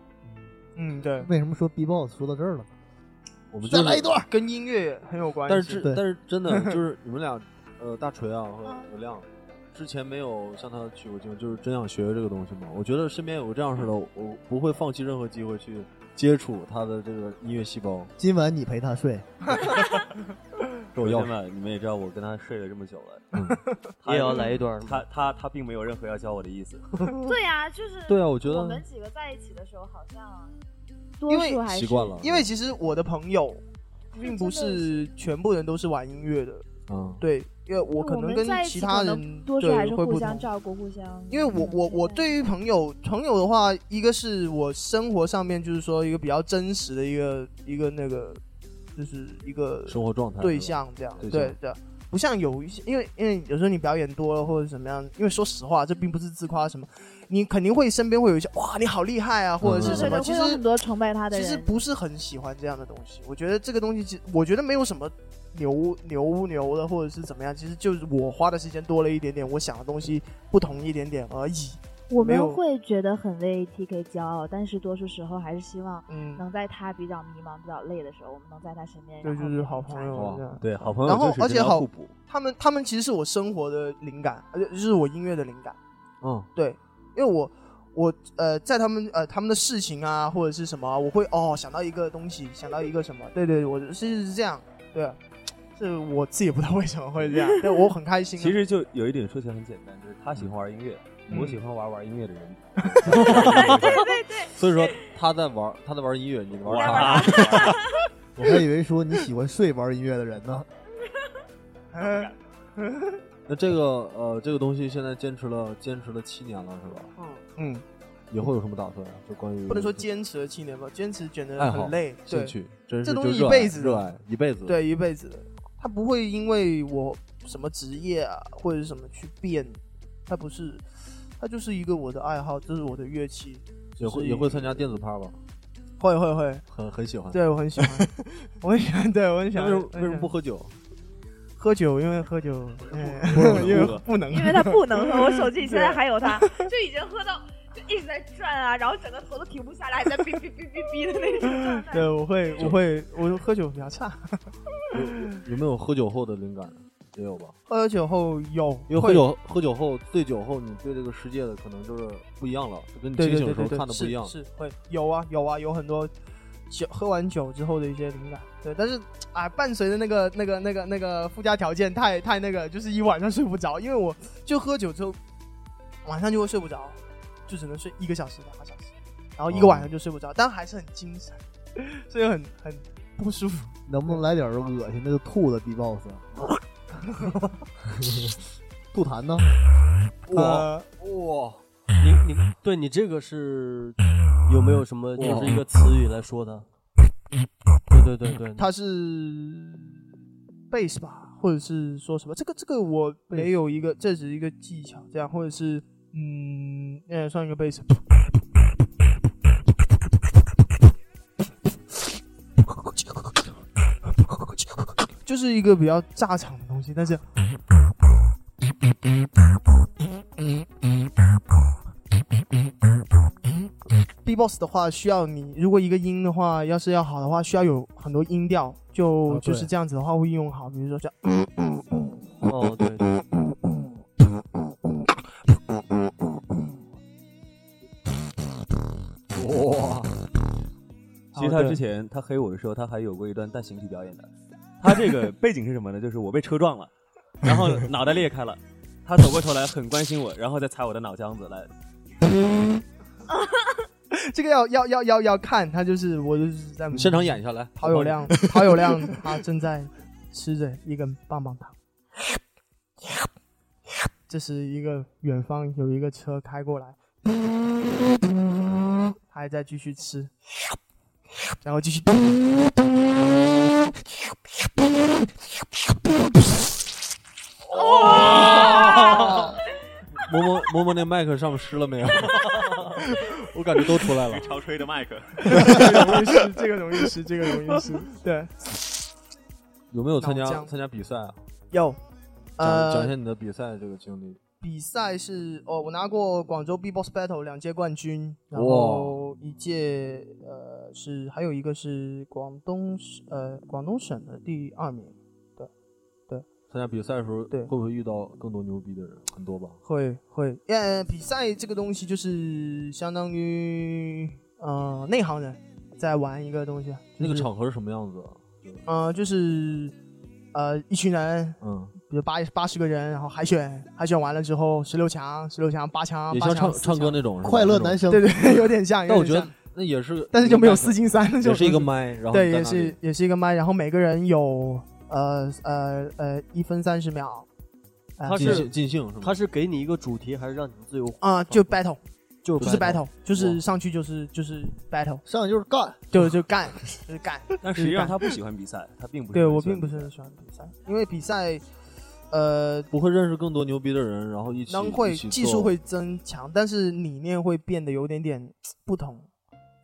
Speaker 3: 嗯对，
Speaker 7: 为什么说 B-box 说到这儿了？
Speaker 5: 我们就是
Speaker 7: 再来一段。
Speaker 3: 跟音乐很有关系。
Speaker 5: 但是但是真的 (laughs) 就是你们俩，呃，大锤啊和刘亮，之前没有向他取过经，就是真想学这个东西嘛。我觉得身边有个这样式的，我不会放弃任何机会去接触他的这个音乐细胞。
Speaker 7: 今晚你陪他睡，(laughs)
Speaker 5: 给我要
Speaker 6: 同学们，你们也知道我跟他睡了这么久了，(laughs) 他
Speaker 1: 也要来一段吗
Speaker 6: 他他他并没有任何要教我的意思。(laughs)
Speaker 4: 对呀、就是
Speaker 5: 对啊，我觉得
Speaker 4: 我们几个在一起的时候，好像多
Speaker 3: 因为
Speaker 4: 数还是
Speaker 5: 习惯了，
Speaker 3: 因为其实我的朋友并不是全部人都是玩音乐的，
Speaker 5: 嗯，
Speaker 3: 对，因为我可能跟其他人
Speaker 4: 多数还是互
Speaker 3: 对会不同。
Speaker 4: 相照顾、互相。
Speaker 3: 因为我我我对于朋友朋友的话，一个是我生活上面就是说一个比较真实的一个一个那个，就是一个
Speaker 5: 生活状态
Speaker 3: 对象这样，
Speaker 5: 对
Speaker 3: 对对，不像有一些，因为因为有时候你表演多了或者怎么样，因为说实话，这并不是自夸什么，你肯定会身边会有一些哇你好厉害啊，或者是
Speaker 5: 嗯
Speaker 3: 什么，其实
Speaker 4: 很多崇拜他的
Speaker 3: 其。实不是很喜欢这样的东西。我觉得这个东西，其实我觉得没有什么牛牛牛的，或者是怎么样，其实就是我花的时间多了一点点，我想的东西不同一点点而已。
Speaker 4: 我们会觉得很为 TK 骄傲，但是多数时候还是希望
Speaker 3: 嗯，
Speaker 4: 能在他比较迷茫、比较累的时候，我们能在他身边。
Speaker 3: 对，就是好朋友。
Speaker 6: 对，好朋友
Speaker 3: 然后而且好。他们他们其实是我生活的灵感，而且就是我音乐的灵感。
Speaker 5: 嗯，
Speaker 3: 对，因为我我呃在他们呃他们的事情啊或者是什么啊，我会哦想到一个东西，想到一个什么，对对，我是是这样，对，是我自己也不知道为什么会这样，(laughs) 对我很开心啊、
Speaker 6: 其实就有一点说起来很简单，就是他喜欢玩音乐，
Speaker 3: 嗯
Speaker 6: 我喜欢玩玩音乐的人。(laughs)
Speaker 5: 对对对所以说他在玩他在玩音乐，你玩
Speaker 6: 玩
Speaker 5: 他。(laughs)
Speaker 7: 我还以为说你喜欢睡玩音乐的人呢。(laughs)
Speaker 5: 那这个呃这个东西现在坚持了坚持了七年了是吧？
Speaker 3: 嗯嗯，
Speaker 5: 以后有什么打算？就关于
Speaker 3: 不能说坚持了七年吧，坚持觉得很累，对
Speaker 5: 兴趣，真是
Speaker 3: 这东西一辈子的
Speaker 5: 热爱一辈子。，
Speaker 3: 对，一辈子的，他不会因为我什么职业啊或者是什么去变，他不是，他就是一个我的爱好，这是我的乐器，
Speaker 5: 也会也会参加电子趴吧？
Speaker 3: 会会会，
Speaker 5: 很很喜欢。
Speaker 3: 对我很喜欢，我很喜欢，(laughs) 对我很喜欢。
Speaker 5: 为什么不喝酒？
Speaker 3: 喝酒？因为喝酒，嗯
Speaker 5: 不能
Speaker 3: 因为
Speaker 5: 喝
Speaker 3: 不能，
Speaker 4: 因为他 (laughs) 不能喝，我手机里现在还有他，(laughs) 就已经喝到就一直在转啊，然后整个头都停不下来，还在哔哔哔哔哔的那种状态。
Speaker 3: 对，我会，我会，我喝酒比较差。
Speaker 5: 有没有喝酒后的灵感？也有吧。
Speaker 3: 喝酒后有，会
Speaker 5: 因为喝，酒喝酒后醉酒后，你对这个世界的可能就是不一样了，就跟你
Speaker 3: 对
Speaker 5: 清醒的时候看的不一样。
Speaker 3: 是是会有啊有啊，有很多酒喝完酒之后的一些灵感。对，但是啊，伴随着那个那个那个那个附加条件太太那个，就是一晚上睡不着，因为我就喝酒之后晚上就会睡不着，就只能睡一个小时两个小时，然后一个晚上就睡不着，但还是很精神，(laughs) 所以很很不舒服。
Speaker 7: 能不能来点恶心的就吐的 B-box？(laughs) 吐痰呢？
Speaker 3: 我
Speaker 5: 哇，
Speaker 6: 你
Speaker 1: 你对你这个是有没有什么就是一个词语来说的？对对对对，
Speaker 3: 它是 bass 吧，或者是说什么？这个这个我没有一个，这只是一个技巧，这样或者是嗯，那也算一个 bass。就是一个比较炸场的东西，但是 B-box 的话，需要你如果一个音的话，要是要好的话，需要有很多音调，就、就是这样子的话会用好，比如说像
Speaker 1: 哦对。对，
Speaker 5: 哇，
Speaker 6: 其实他之前他黑我的时候，他还有过一段带形体表演的。他这个背景是什么呢？就是我被车撞了，然后脑袋裂开了，他走过头来很关心我，然后再踩我的脑浆子来。(laughs)
Speaker 3: 这个要要要要要看，他就是我就是在
Speaker 5: 现场演一下来，
Speaker 3: 陶友亮，陶友亮他正在吃着一根棒棒糖，这是一个远方有一个车开过来，他还在继续吃，然后继续。
Speaker 5: 哇摸摸摸摸那麦克上面湿了没有？(laughs) 我感觉都出来了。
Speaker 6: 超吹的麦克，
Speaker 3: 这个容易湿，这个容易湿，这个容易湿。对，
Speaker 5: 有没有参加参加比赛啊？
Speaker 3: 有，
Speaker 5: 讲讲一
Speaker 3: 呃
Speaker 5: 下，你的比赛这个经历。
Speaker 3: 比赛是哦，我拿过广州 B-box battle 两届冠军，然后一届呃是还有一个是广东省呃广东省的第二名，对，对
Speaker 5: 参加比赛的时候，
Speaker 3: 对
Speaker 5: 会不会遇到更多牛逼的人？很多吧。
Speaker 3: 会会呃比赛这个东西就是相当于呃内行人在玩一个东西，就是
Speaker 5: 那个场合是什么样子啊？
Speaker 3: 呃就是呃一群人，
Speaker 5: 嗯，
Speaker 3: 比如八八十个人，然后海选，海选完了之后十六强，十六强八强，
Speaker 5: 也像唱唱歌，那种
Speaker 7: 快乐男生，
Speaker 3: 对对，有点像。
Speaker 5: 但我觉得那也是，
Speaker 3: 但是就没有四进三，那种
Speaker 5: 也是一个麦，然后
Speaker 3: 对，也是也是一个麦，然后每个人有呃呃呃一分三十秒，
Speaker 1: 他是
Speaker 5: 兴尽兴是吗？
Speaker 1: 他是给你一个主题，还是让你们自由？
Speaker 3: 啊、就 battle，
Speaker 1: 就
Speaker 3: 就是
Speaker 1: battle
Speaker 3: 就是上去就是就是 battle，
Speaker 7: 上去就是干，
Speaker 3: 就就干，就是干。
Speaker 6: 但实际上他不喜欢比赛，他并不
Speaker 3: 对我并不是很喜欢比赛，因为比赛，呃，
Speaker 5: 不会认识更多牛逼的人，然后一起
Speaker 3: 能会
Speaker 5: 起
Speaker 3: 技术会增强，但是理念会变得有点点不同，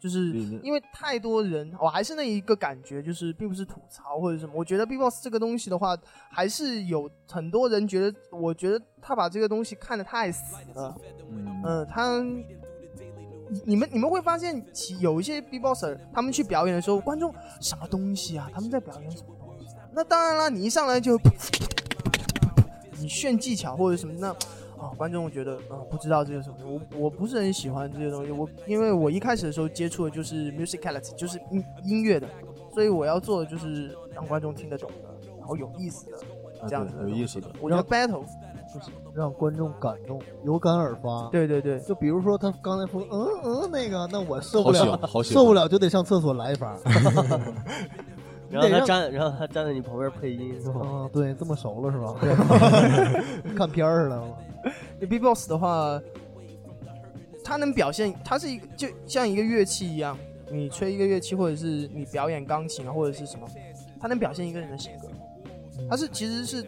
Speaker 3: 就是因为太多人，我还是那一个感觉，就是并不是吐槽或者什么。我觉得 B-box 这个东西的话，还是有很多人觉得，我觉得他把这个东西看得太死了。
Speaker 5: 嗯
Speaker 3: 嗯，他，你们你们会发现，其有一些 B-boxer 他们去表演的时候，观众什么东西啊？他们在表演什么东西？那当然了，你一上来就你炫技巧或者什么，那哦，观众觉得啊、呃不知道这个什么，我我不是很喜欢这些东西。我因为我一开始的时候接触的就是 musicality，就是音音乐的，所以我要做的就是让观众听得懂的，然后有意思的
Speaker 5: 啊
Speaker 3: 这样子的
Speaker 5: 有意思的。
Speaker 3: 我要 battle，就是
Speaker 7: 让观众感动，有感而发。
Speaker 3: 对对对，
Speaker 7: 就比如说他刚才说嗯嗯那个，那我受不了受不了就得上厕所来一发。(laughs)
Speaker 1: 然后他站，然后他站在你旁边配音，是吧？
Speaker 7: 啊，对，这么熟了是吧？(laughs) 看片儿似的。
Speaker 3: B-box 的话，它能表现，它是一个就像一个乐器一样，你吹一个乐器，或者是你表演钢琴啊，或者是什么，它能表现一个人的性格。它是其实是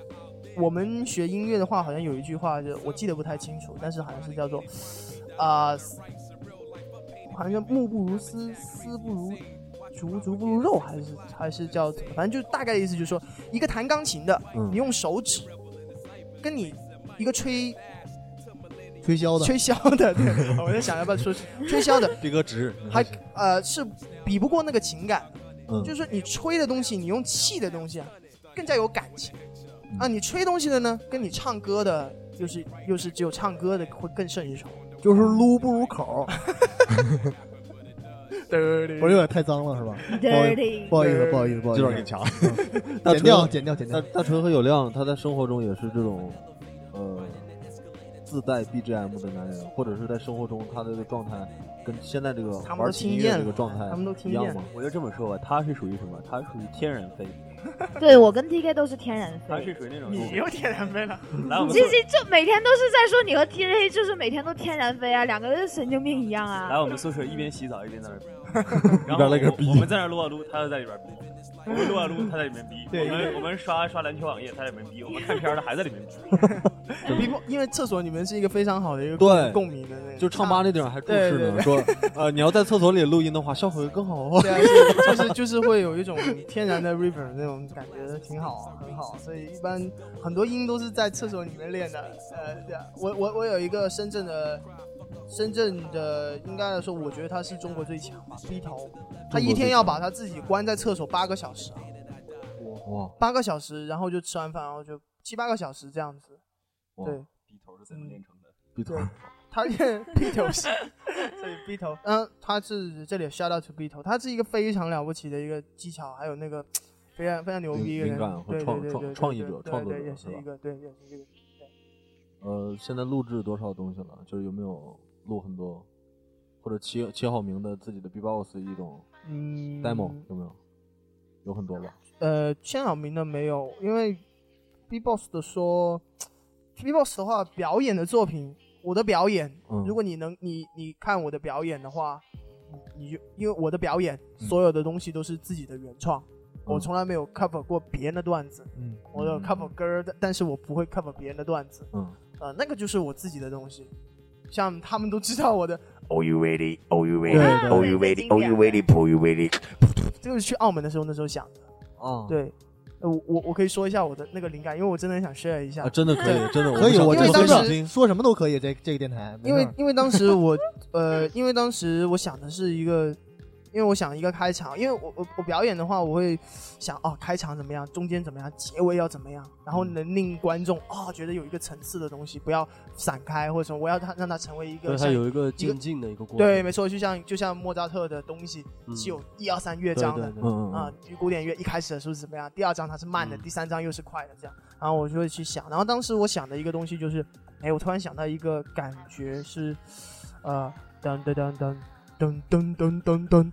Speaker 3: 我们学音乐的话，好像有一句话，就我记得不太清楚，但是好像是叫做啊、好像叫目不如丝，丝不如竹，竹不如肉，还是还是叫怎么？反正就大概的意思就是说，一个弹钢琴的，
Speaker 5: 嗯
Speaker 3: 你用手指跟你一个吹
Speaker 7: 吹箫的，
Speaker 3: 吹箫的，对，我在想要不要说吹箫的，
Speaker 5: 比个值，
Speaker 3: 还呃是比不过那个情感，
Speaker 5: 嗯
Speaker 3: 就是说你吹的东西，你用气的东西啊，更加有感情
Speaker 5: 嗯
Speaker 3: 啊，你吹东西的呢，跟你唱歌的，又是又是只有唱歌的会更胜一筹。
Speaker 7: 就是撸不如口。(laughs) 我有点太脏了是吧？不好意思
Speaker 4: ，dirty
Speaker 7: 不好意思，不好意思，不好意思。
Speaker 5: 这段给掐。(laughs) 大
Speaker 7: 剪掉，剪掉，剪
Speaker 5: 大
Speaker 7: 掉。
Speaker 5: 大纯和有亮，他在生活中也是这种，呃，自带 BGM 的男人，或者是在生活中他的这个状态跟现在这个玩起音乐这个状态
Speaker 3: 他们都听厌
Speaker 5: 一样吗？
Speaker 6: 我就这么说吧，他是属于什么？他属于天然飞，(laughs)
Speaker 4: 对我跟 TK 都是天然飞他。
Speaker 6: 是属于那种
Speaker 3: 你又天然飞了，(laughs)
Speaker 6: 来我们
Speaker 4: 这每天都是在说你和 TK 就是每天都天然飞啊，两个人神经病一样啊。
Speaker 6: 来我们宿舍一边洗澡一边在那 (laughs) 然后我我们在那撸啊撸，他就在里边逼。我们撸啊撸，他在里面逼。(laughs) 我们我们刷刷篮球网页，他在里面逼。我们看片儿，他还在里面 (laughs) 逼。
Speaker 3: Bebo- 因为厕所里面是一个非常好的一个
Speaker 5: 对
Speaker 3: 共鸣的那个，
Speaker 5: 就唱吧那地方还注释呢，说呃你要在厕所里录音的话，效果会更好哦。
Speaker 3: 对啊，就是就是会有一种天然的 river 那种感觉，挺好，啊很好。所以一般很多音都是在厕所里面练的。呃，对啊，我我我有一个深圳的，深圳的应该来说，我觉得他是中国最强吧，B 头，他一天要把他自己关在厕所八个小时啊，
Speaker 5: 哇，
Speaker 3: 八个小时，然后就吃完饭，然后就七八个小时这样子。
Speaker 5: 哇。
Speaker 3: 对，
Speaker 6: 逼头是怎么练成的？
Speaker 5: 鼻头。
Speaker 3: 对。他练 (laughs) B 头是，(laughs) 所以 B 头，嗯，他是这里 shout out to B 头，他是一个非常了不起的一个技巧，还有那个非常非常牛逼的人。
Speaker 5: 灵感，和
Speaker 3: 对
Speaker 5: 创创
Speaker 3: 对对对对
Speaker 5: 创意者
Speaker 3: 对对也
Speaker 5: 创作者是吧？
Speaker 3: 是一个对，也是一个。
Speaker 5: 呃，现在录制多少东西了？就是有没有录很多，或者起起好名的自己的 B-box 一种
Speaker 3: 嗯
Speaker 5: demo 有没有？有很多吧。
Speaker 3: 呃，签好名的没有，因为 B-box 的说，B-box 的话，表演的作品，我的表演，
Speaker 5: 嗯
Speaker 3: 如果你能你你看我的表演的话，你你就因为我的表演，
Speaker 5: 嗯
Speaker 3: 所有的东西都是自己的原创，我
Speaker 5: 嗯
Speaker 3: 从来没有 cover 过别人的段子，
Speaker 5: 嗯
Speaker 3: 我有 cover 歌但是我不会 cover 别人的段子，
Speaker 5: 嗯，
Speaker 3: 呃，那个就是我自己的东西，像他们都知道我的
Speaker 2: Are you ready? Are you ready?
Speaker 3: 对
Speaker 2: Are you ready? Are you ready? Are you ready?
Speaker 3: 这个是去澳门的时候那时候想的，
Speaker 5: 啊，
Speaker 3: 对，呃我我我可以说一下我的那个灵感，因为我真的很想 share 一下
Speaker 5: 啊，，真的可以，真的
Speaker 7: 可以，我就
Speaker 3: 当时
Speaker 7: 真的说什么都可以，这这个电台，
Speaker 3: 因为因为当时我呃，因为当时我想的是一个，因为我想一个开场因为我我我表演的话我会想哦开场怎么样中间怎么样结尾要怎么样然后能令观众啊觉得有一个层次的东西不要散开或者什么我要它让它成为一个
Speaker 1: 它有一个渐进的一个过程。
Speaker 3: 对没错就像就像莫扎特的东西是有一二三乐章的
Speaker 5: 嗯嗯
Speaker 3: 嗯。古典乐一开始的时候是怎么样第二章它是慢的第三章又是快的这样。然后我就会去想然后当时我想的一个东西就是哎我突然想到一个感觉是啊噔噔噔噔噔噔噔噔噔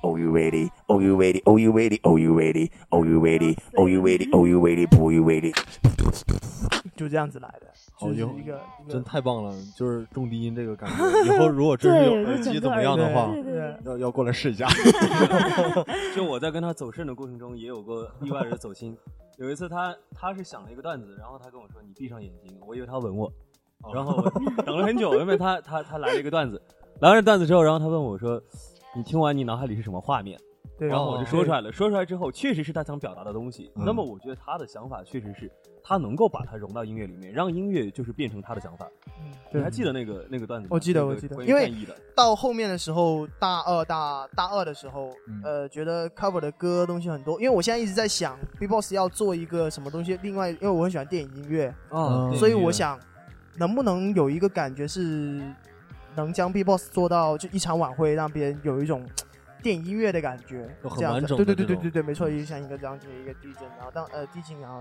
Speaker 3: you ready? Oh you ready? Oh you ready? Oh you ready?
Speaker 2: Oh you ready? Oh you ready? Oh you ready? Oh you ready?
Speaker 3: 就这样子来的，
Speaker 5: 好
Speaker 3: 牛，
Speaker 5: 真太棒了！就是重低音这个感觉，(laughs) 以后如果真是有耳机怎么样的话，要要过来试一下。(laughs)
Speaker 6: 就我在跟他走肾的过程中，也有过意外的走心。(laughs) 有一次他他是想了一个段子，然后他跟我说：“你闭上眼睛。”我以为他吻我，然后等了很久，因为他他他来了一个段子。来了段子之后，然后他问我说。你听完你脑海里是什么画面？”
Speaker 3: 对，
Speaker 6: 然后我就说出来了，说出来之后，确实是他想表达的东西。
Speaker 5: 嗯
Speaker 6: 那么我觉得他的想法确实是他能够把它融到音乐里面，让音乐就是变成他的想法。
Speaker 3: 嗯
Speaker 6: 你
Speaker 3: 对
Speaker 6: 还记得那个那个段子吗？
Speaker 3: 我记得
Speaker 6: 那个
Speaker 3: 我记得
Speaker 6: 关于
Speaker 3: 因为
Speaker 6: 战役的
Speaker 3: 到后面的时候，大二大大二的时候，
Speaker 5: 嗯
Speaker 3: 呃，觉得 cover 的歌东西很多，因为我现在一直在想，B-box 要做一个什么东西。另外，因为我很喜欢电影音乐，
Speaker 5: 啊
Speaker 7: 嗯
Speaker 3: 所以我想，能不能有一个感觉是能将 B-box 做到就一场晚会，让别人有一种电影音乐的感觉这样子。对对对对对对，没错，就像一个这样子的一个地震，然后当呃地震，然后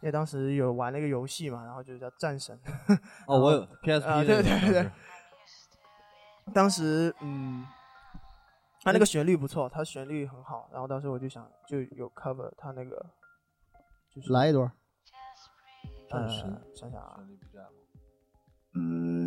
Speaker 3: 因为当时有玩那个游戏嘛，然后就叫战神。
Speaker 5: 哦，我有 (laughs) 那个
Speaker 3: 对对对。
Speaker 5: 当时。
Speaker 3: 嗯，他那个旋律不错，他旋律很好，然后当时我就想就有 cover 他那个，就是
Speaker 7: 来一段
Speaker 5: 战神。
Speaker 3: 想想啊，
Speaker 2: 嗯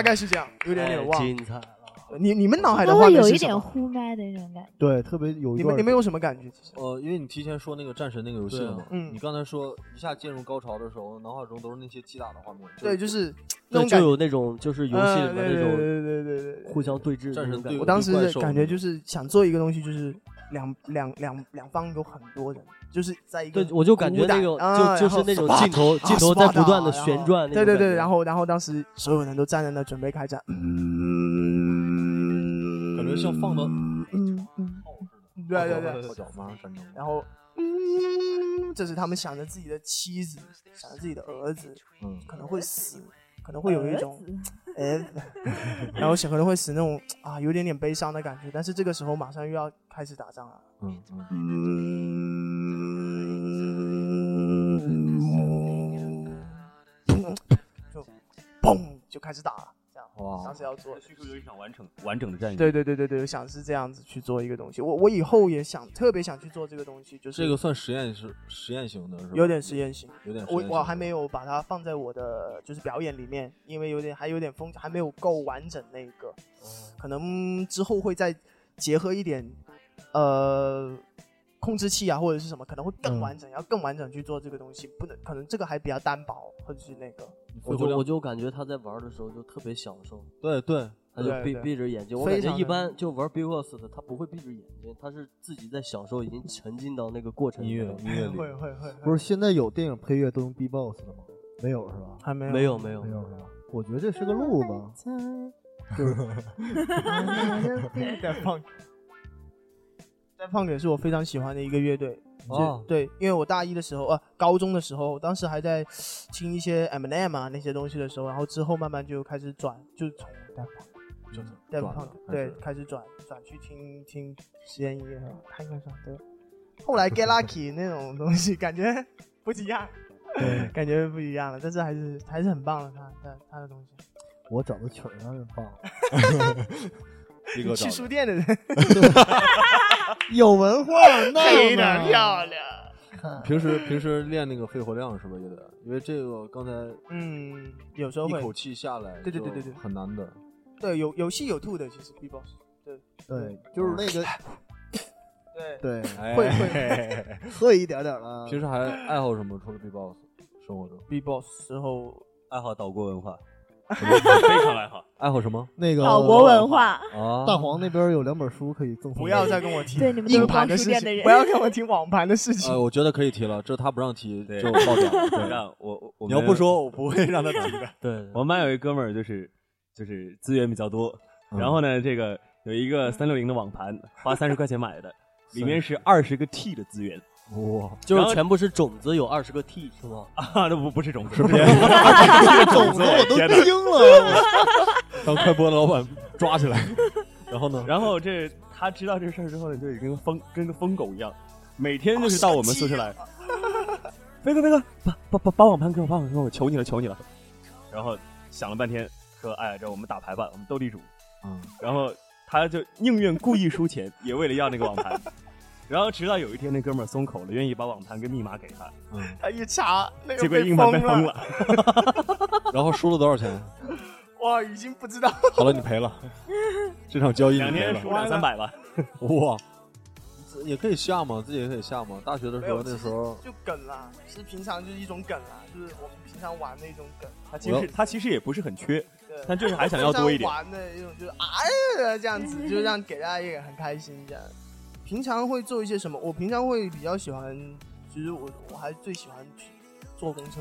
Speaker 3: 大概是这样，有点点忘。
Speaker 1: 精彩了。
Speaker 3: 你你们脑海的
Speaker 4: 都
Speaker 3: 画
Speaker 4: 会有一点？呼麦的那种感觉。
Speaker 7: 对，特别有一
Speaker 3: 你们你们有什么感觉？其实
Speaker 5: 呃，因为你提前说那个战神那个游戏了嘛，
Speaker 3: 嗯
Speaker 5: 你刚才说一下进入高潮的时候，脑海中都是那些击打的画面，
Speaker 3: 对，就是那，种。
Speaker 1: 就有那种就是游戏里面那种
Speaker 3: 对对对对对
Speaker 1: 互相对峙的
Speaker 5: 战神对
Speaker 3: 我。当时的感觉就是想做一个东西，就是两两两两方有很多人，就是在一个
Speaker 1: 对，我就感觉那个
Speaker 3: 啊
Speaker 1: 就就是那种镜头
Speaker 3: 啊
Speaker 1: 镜头在不断的旋转。
Speaker 3: 对对对，然后然后当时所有人都站在那准备开战，
Speaker 5: 感觉像放到
Speaker 3: 嗯嗯，对对对，然后。嗯，这是他们想着自己的妻子，想着自己的儿子
Speaker 5: 嗯，
Speaker 3: 可能会死，可能会有一种哎，(laughs) 然后想可能会死那种啊，有点点悲伤的感觉，但是这个时候马上又要开始打仗了。
Speaker 5: 嗯，
Speaker 3: 就砰就开始打了，这样
Speaker 5: 哇
Speaker 3: 当时要做。
Speaker 6: 叙述有一场完整完整的战役。
Speaker 3: 对对对对对，想是这样子去做一个东西。我我以后也想特别想去做这个东西，就是
Speaker 5: 这个算实验是实验型的是吧？
Speaker 3: 有点实验型。
Speaker 5: 有点
Speaker 3: 我我还没有把它放在我的就是表演里面，因为有点还有点风，还没有够完整那个，可能之后会再结合一点呃控制器啊或者是什么，可能会更
Speaker 7: 嗯
Speaker 3: 完整，要更完整去做这个东西，不能可能这个还比较单薄，或者是那个
Speaker 1: 我就我就感觉他在玩的时候就特别享受，
Speaker 5: 对对，
Speaker 1: 他就闭闭着眼睛。我感觉一般就玩 Big Boss 的，他不会闭着眼睛，他是自己在享受，已经沉浸到那个过程里
Speaker 5: 音乐
Speaker 1: 面。
Speaker 5: 音乐里 (laughs)
Speaker 3: 会会会
Speaker 7: 不是现在有电影配乐都用 B-box 的吗？没有是吧？
Speaker 3: 还没有
Speaker 1: 没有没有
Speaker 7: 没有是吧？我觉得这是个路子，(laughs) 就是 (laughs)
Speaker 3: 在放。在胖也是我非常喜欢的一个乐队，
Speaker 5: 哦
Speaker 3: 对，因为我大一的时候，呃，高中的时候，当时还在听一些 M n M 啊那些东西的时候，然后之后慢慢就开始转，就从 d e p
Speaker 5: 就是
Speaker 3: d e
Speaker 5: 转
Speaker 3: p
Speaker 5: 了
Speaker 3: 对，开始转转去听听实验音乐，他应该算对。后来 Get Lucky 那种东西感觉 (laughs) 不一样，感觉不一样了，但是还是还是很棒的，他他他的东西。
Speaker 7: 我找的曲儿让人放，
Speaker 5: 一个 (laughs)
Speaker 3: 去书店的人 (laughs)
Speaker 7: 有文化，那有
Speaker 3: 点漂亮。
Speaker 5: 平时平时练那个肺活量是吧？也得，因为这个刚才
Speaker 3: 嗯，有时候会。
Speaker 5: 一口气下来，
Speaker 3: 对对对对对。
Speaker 5: 很难的。
Speaker 3: 对有有吸有吐的，其实 B-box 对。
Speaker 7: 对，就是那个
Speaker 3: 对。
Speaker 7: 对，
Speaker 5: 哎。
Speaker 3: 会会 (laughs)
Speaker 7: 会一点点了。
Speaker 5: 平时还爱好什么？除了 B-box，生活中。
Speaker 3: B-box 时候
Speaker 6: 爱好岛国文化，非常爱好。(laughs)
Speaker 5: 爱好什么？
Speaker 7: 那个
Speaker 4: 岛国文化，
Speaker 5: 啊，
Speaker 7: 大黄那边有两本书可以赠送。
Speaker 3: 不要再跟我提
Speaker 4: 对你们都是
Speaker 3: 硬盘
Speaker 4: 逛
Speaker 3: 的事情，不要跟我提网盘的事情。
Speaker 5: 呃，我觉得可以提了，这他不让提
Speaker 6: 对
Speaker 5: 就爆掉了。对，
Speaker 6: 让我我我
Speaker 5: 你要不说，我不会让他提的。(laughs)
Speaker 1: 对，
Speaker 6: 我们班有一哥们儿，就是就是资源比较多，
Speaker 5: 嗯
Speaker 6: 然后呢，这个有一个三六零的网盘，花三十块钱买的，(laughs) 里面是二十个 T 的资源
Speaker 5: 哇，
Speaker 1: 就是全部是种子，有二十个 T 是吗？
Speaker 6: 啊，那不不是种子，
Speaker 5: 是不是？
Speaker 7: 种子我都惊了，(laughs)
Speaker 5: 当快播的老板抓起来，然后呢？
Speaker 6: 然后这他知道这事儿之后呢，就已经跟疯跟个疯狗一样，每天就是到我们宿舍来，飞哥飞哥，把把把把网盘给我，把网盘给我，求你了求你了。然后想了半天，说哎，这我们打牌吧，我们斗地主。
Speaker 5: 嗯，
Speaker 6: 然后他就宁愿故意输钱，也为了要那个网盘。然后直到有一天，那哥们儿松口了，愿意把网盘跟密码给他，
Speaker 5: 嗯，
Speaker 3: 他一查，那个
Speaker 6: 结果硬盘被
Speaker 3: 封
Speaker 6: 封
Speaker 3: 了。(laughs)
Speaker 5: 然后输了多少钱？
Speaker 3: 哇，已经不知道。
Speaker 5: 好了，你赔了，这场交易你赔了
Speaker 6: 两年输两三百吧。
Speaker 5: 哇，也可以下嘛，自己也可以下嘛。大学的时候那时候
Speaker 3: 就梗啦，是平常就是一种梗啦，就是我们平常玩的一种梗。
Speaker 6: 他其实他其实也不是很缺，
Speaker 3: 对
Speaker 6: 但就是还想要多一点 (laughs)
Speaker 3: 玩的一种就是啊这样子，就是让给大家也很开心这样。平常会做一些什么？我平常会比较喜欢，其实我我还最喜欢去坐公车。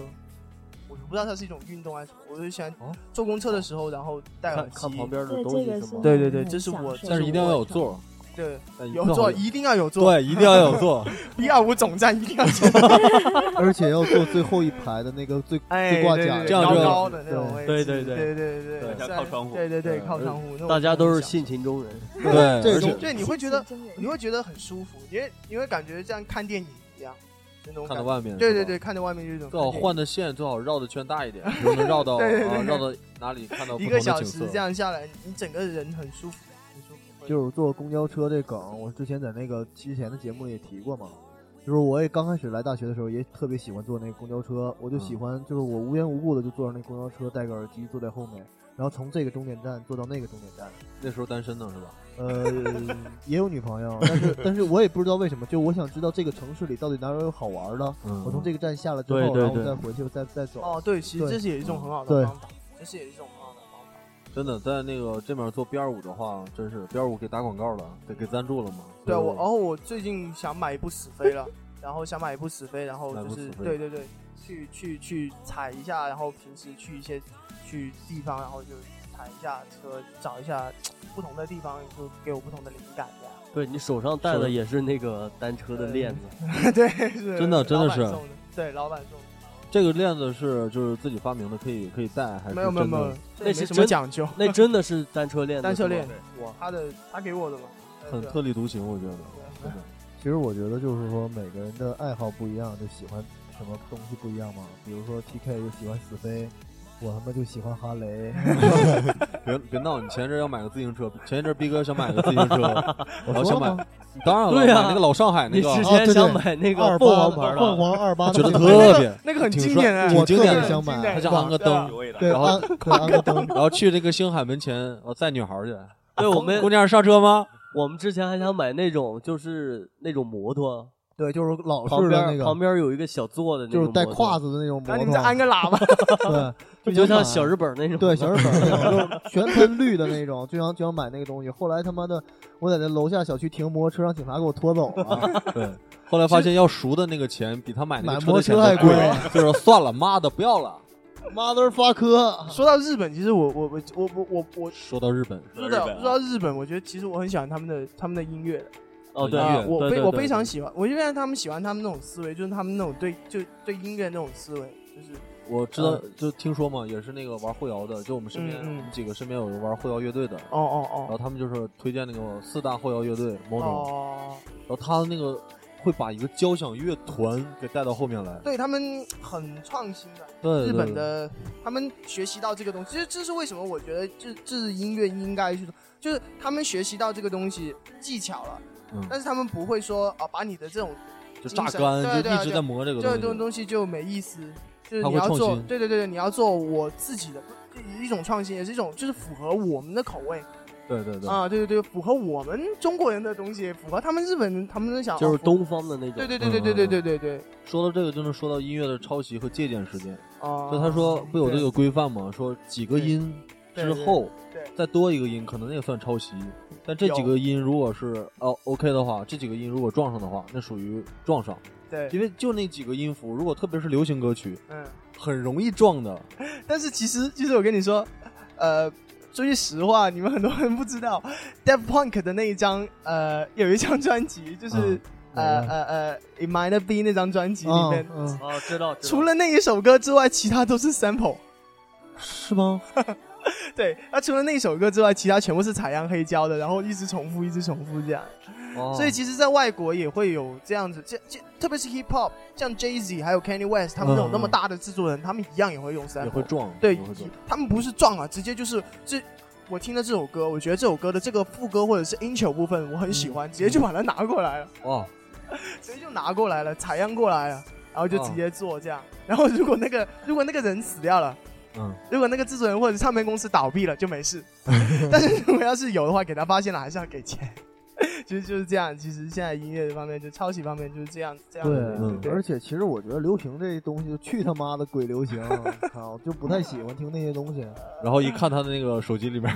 Speaker 3: 我不知道它是一种运动还是什么，我就喜欢坐公车的时候，然后戴耳机
Speaker 1: 看看旁边的
Speaker 4: 对
Speaker 1: 东西
Speaker 4: 这个是
Speaker 1: 是吗？
Speaker 3: 对对对，这是我，
Speaker 5: 但是一定要有座儿，
Speaker 3: 对有座一定要有座
Speaker 5: 对一定要有座 (laughs)
Speaker 3: 一二五总站一定要坐 (laughs)
Speaker 7: 而且要坐最后一排的那个最最挂
Speaker 3: 架
Speaker 5: 这样就
Speaker 3: 高的那种位置。
Speaker 1: 对对对
Speaker 3: 对。
Speaker 6: 靠窗户。
Speaker 3: 对对靠窗户
Speaker 1: 大家都是性情中人。
Speaker 5: 对
Speaker 7: 这种
Speaker 3: 对你会觉得你会觉得很舒服因为因为感觉像看电影一样
Speaker 5: 看到外面
Speaker 3: 对对对看到外面这种
Speaker 5: 最好换的线最好绕的圈大一点 (laughs) 能绕到绕到哪里看到
Speaker 3: 一个小时这样下来你整个人很舒服。
Speaker 7: 就是坐公交车这梗，我之前在那个之前的节目里也提过嘛。就是我也刚开始来大学的时候，也特别喜欢坐那个公交车，我就喜欢，就是我无缘无故的就坐上那公交车，戴个耳机坐在后面，然后从这个终点站坐到那个终点站。
Speaker 5: 那时候单身呢是吧？
Speaker 7: 呃，也有女朋友，但是但是我也不知道为什么，就我想知道这个城市里到底哪有好玩的。
Speaker 5: 嗯
Speaker 7: 我从这个站下了之后，
Speaker 1: 对对
Speaker 7: 然后我再回去，再再走。
Speaker 3: 哦，对，其实这是也是一种很好的方法，这是也是一种很好的方法。
Speaker 5: 真的在那个这面做 B 二五的话，真是 B 二五给打广告了，给给赞助了嘛？
Speaker 3: 对啊，我然后我最近想买一部死飞了，然后想买一部死飞，然后就是对对对，去去去踩一下，然后平时去一些去地方，然后就踩一下车，找一下不同的地方，就给我不同的灵感这样。
Speaker 1: 对你手上戴的也是那个单车的链子，(laughs)
Speaker 3: 对，是
Speaker 5: 真的真的是
Speaker 3: 对，老板送的。
Speaker 5: 这个链子是就是自己发明的，可以可以戴，还是
Speaker 3: 没有没有
Speaker 5: 真的？
Speaker 3: 没有，这没什么
Speaker 1: 那是真
Speaker 3: 讲究，(laughs)
Speaker 1: 那真的是单车链子，
Speaker 3: 单车链哇，他的他给我的嘛，
Speaker 5: 很特立独行，我觉得。真的。
Speaker 7: 其实我觉得就是说每个人的爱好不一样，就喜欢什么东西不一样嘛。比如说 T K 就喜欢死飞，我他妈就喜欢哈雷。(laughs)
Speaker 5: 别别闹！你前一阵要买个自行车，前一阵逼哥想买个自行车，(laughs)
Speaker 7: 我
Speaker 5: 然后想买当然了，
Speaker 1: 对呀
Speaker 5: 买那个老上海那个
Speaker 1: 你之，前想买那个凤凰牌的，
Speaker 7: 凤凰二八，
Speaker 5: 觉得特别，
Speaker 3: 那个很
Speaker 5: 挺帅
Speaker 3: 经典的，
Speaker 5: 挺经典的
Speaker 7: 我特别想买
Speaker 5: 他想安个灯。
Speaker 7: 对
Speaker 5: 然后
Speaker 7: 安安个灯，
Speaker 5: 然后去那个星海门前，我，载女孩去。
Speaker 1: 对我们
Speaker 5: 姑娘上车吗？
Speaker 1: 我们之前还想买那种就是那种摩托，
Speaker 7: 对，就是老
Speaker 1: 旁
Speaker 7: 式的那个，
Speaker 1: 边旁边有一个小坐的那种，
Speaker 7: 就是带胯，子的那种摩托
Speaker 3: 然后你再，安个喇叭，(laughs)
Speaker 7: 对，(laughs)
Speaker 1: 就像小日本那种。
Speaker 7: 对，小日本那种，(laughs) 就全喷绿的那种，就想就想买那个东西。后来他妈的，我在那楼下小区停摩托车，让警察给我拖走了。
Speaker 5: 对。后来发现要赎的那个钱比他买那
Speaker 7: 托车还
Speaker 5: 贵
Speaker 7: 贵，
Speaker 5: 就是说算了，妈的，不要了。
Speaker 7: Motherfucker！
Speaker 3: 说到日本，其实我我我我我我我
Speaker 5: 说到日本，
Speaker 3: 说到说到日本，我觉得其实我很喜欢他们的他们的音乐的。
Speaker 1: 哦，对
Speaker 3: 啊，我非我非常喜欢，我就让他们喜欢他们那种思维，就是他们那种对就对音乐那种思维，就是
Speaker 5: 我知道，就听说嘛，也是那个玩后摇的，就我们身边我们几个身边有人玩后摇乐队的，
Speaker 3: 哦哦哦。
Speaker 5: 然后
Speaker 3: 哦
Speaker 5: 他们就是推荐那个四大后摇乐队某种，
Speaker 3: 哦，
Speaker 5: 然后他那个会把一个交响乐团给带到后面来，
Speaker 3: 对他们很创新的。
Speaker 5: 对
Speaker 3: 日本的他们学习到这个东西，其实这是为什么我觉得这这是音乐应该去做，就是他们学习到这个东西技巧了，
Speaker 5: 嗯。
Speaker 3: 但是他们不会说啊把你的这种
Speaker 5: 就榨干，就
Speaker 3: 对对对
Speaker 5: 一直在磨这个
Speaker 3: 这
Speaker 5: 东西。
Speaker 3: 种东西就没意思，就是
Speaker 5: 他
Speaker 3: 你要做，对对对对，你要做我自己的，一种创新，也是一种就是符合我们的口味。
Speaker 5: 对对对，
Speaker 3: 啊，对对对，符合我们中国人的东西，符合他们日本人他们的想法，
Speaker 1: 就是东方的那种。
Speaker 3: 对对对对对对对对。对，
Speaker 5: 说到这个就能说到音乐的抄袭和借鉴事件。
Speaker 3: 啊，
Speaker 5: 就他说不有这个规范吗？说几个音之后再多一个音，可能那个算抄袭。但这几个音如果是哦 OK 的话，这几个音如果撞上的话，那属于撞上，
Speaker 3: 对，
Speaker 5: 因为就那几个音符，如果特别是流行歌曲，
Speaker 3: 嗯。
Speaker 5: 很容易撞的。(laughs)
Speaker 3: 但是其实，其实我跟你说，呃，说句实话，你们很多人不知道，Daft Punk 的那一张，呃，有一张专辑，就是、
Speaker 5: 嗯
Speaker 3: 呃呃呃，It Might Be 那张专辑里面，
Speaker 7: 嗯，
Speaker 1: 哦，知道。知道
Speaker 3: 除了那一首歌之外，其他都是 sample。
Speaker 5: 是吗？(laughs) (laughs)
Speaker 3: 对，那除了那首歌之外，其他全部是采样黑胶的，然后一直重复，一直重复这样。
Speaker 5: 哦
Speaker 3: 所以其实，在外国也会有这样子，这这特别是 hip hop，像 Jay Z 还有 Kanye West 他们那种
Speaker 5: 嗯
Speaker 3: 那么大的制作人，他们一样也会用 sample，
Speaker 5: 也会撞，
Speaker 3: 对他们不是撞啊，直接就是这。我听了这首歌，我觉得这首歌的这个副歌或者是 intro 部分我很喜欢，直接就把它拿过来了，
Speaker 5: 哇，(laughs)
Speaker 3: 直接就拿过来了，采样过来了，然后就
Speaker 5: 哦
Speaker 3: 直接做这样。然后如果那个如果那个人死掉了，
Speaker 5: 嗯，
Speaker 3: 如果那个制作人或者唱片公司倒闭了就没事，(laughs) 但是如果要是有的话，给他发现了还是要给钱。(laughs) 其实就是这样，其实现在音乐方面就抄袭方面就是这样这样
Speaker 7: 对而且其实我觉得流行这东西，去他妈的鬼流行！操，就不太喜欢听那些东西。(laughs)
Speaker 5: 然后一看他的那个手机里面，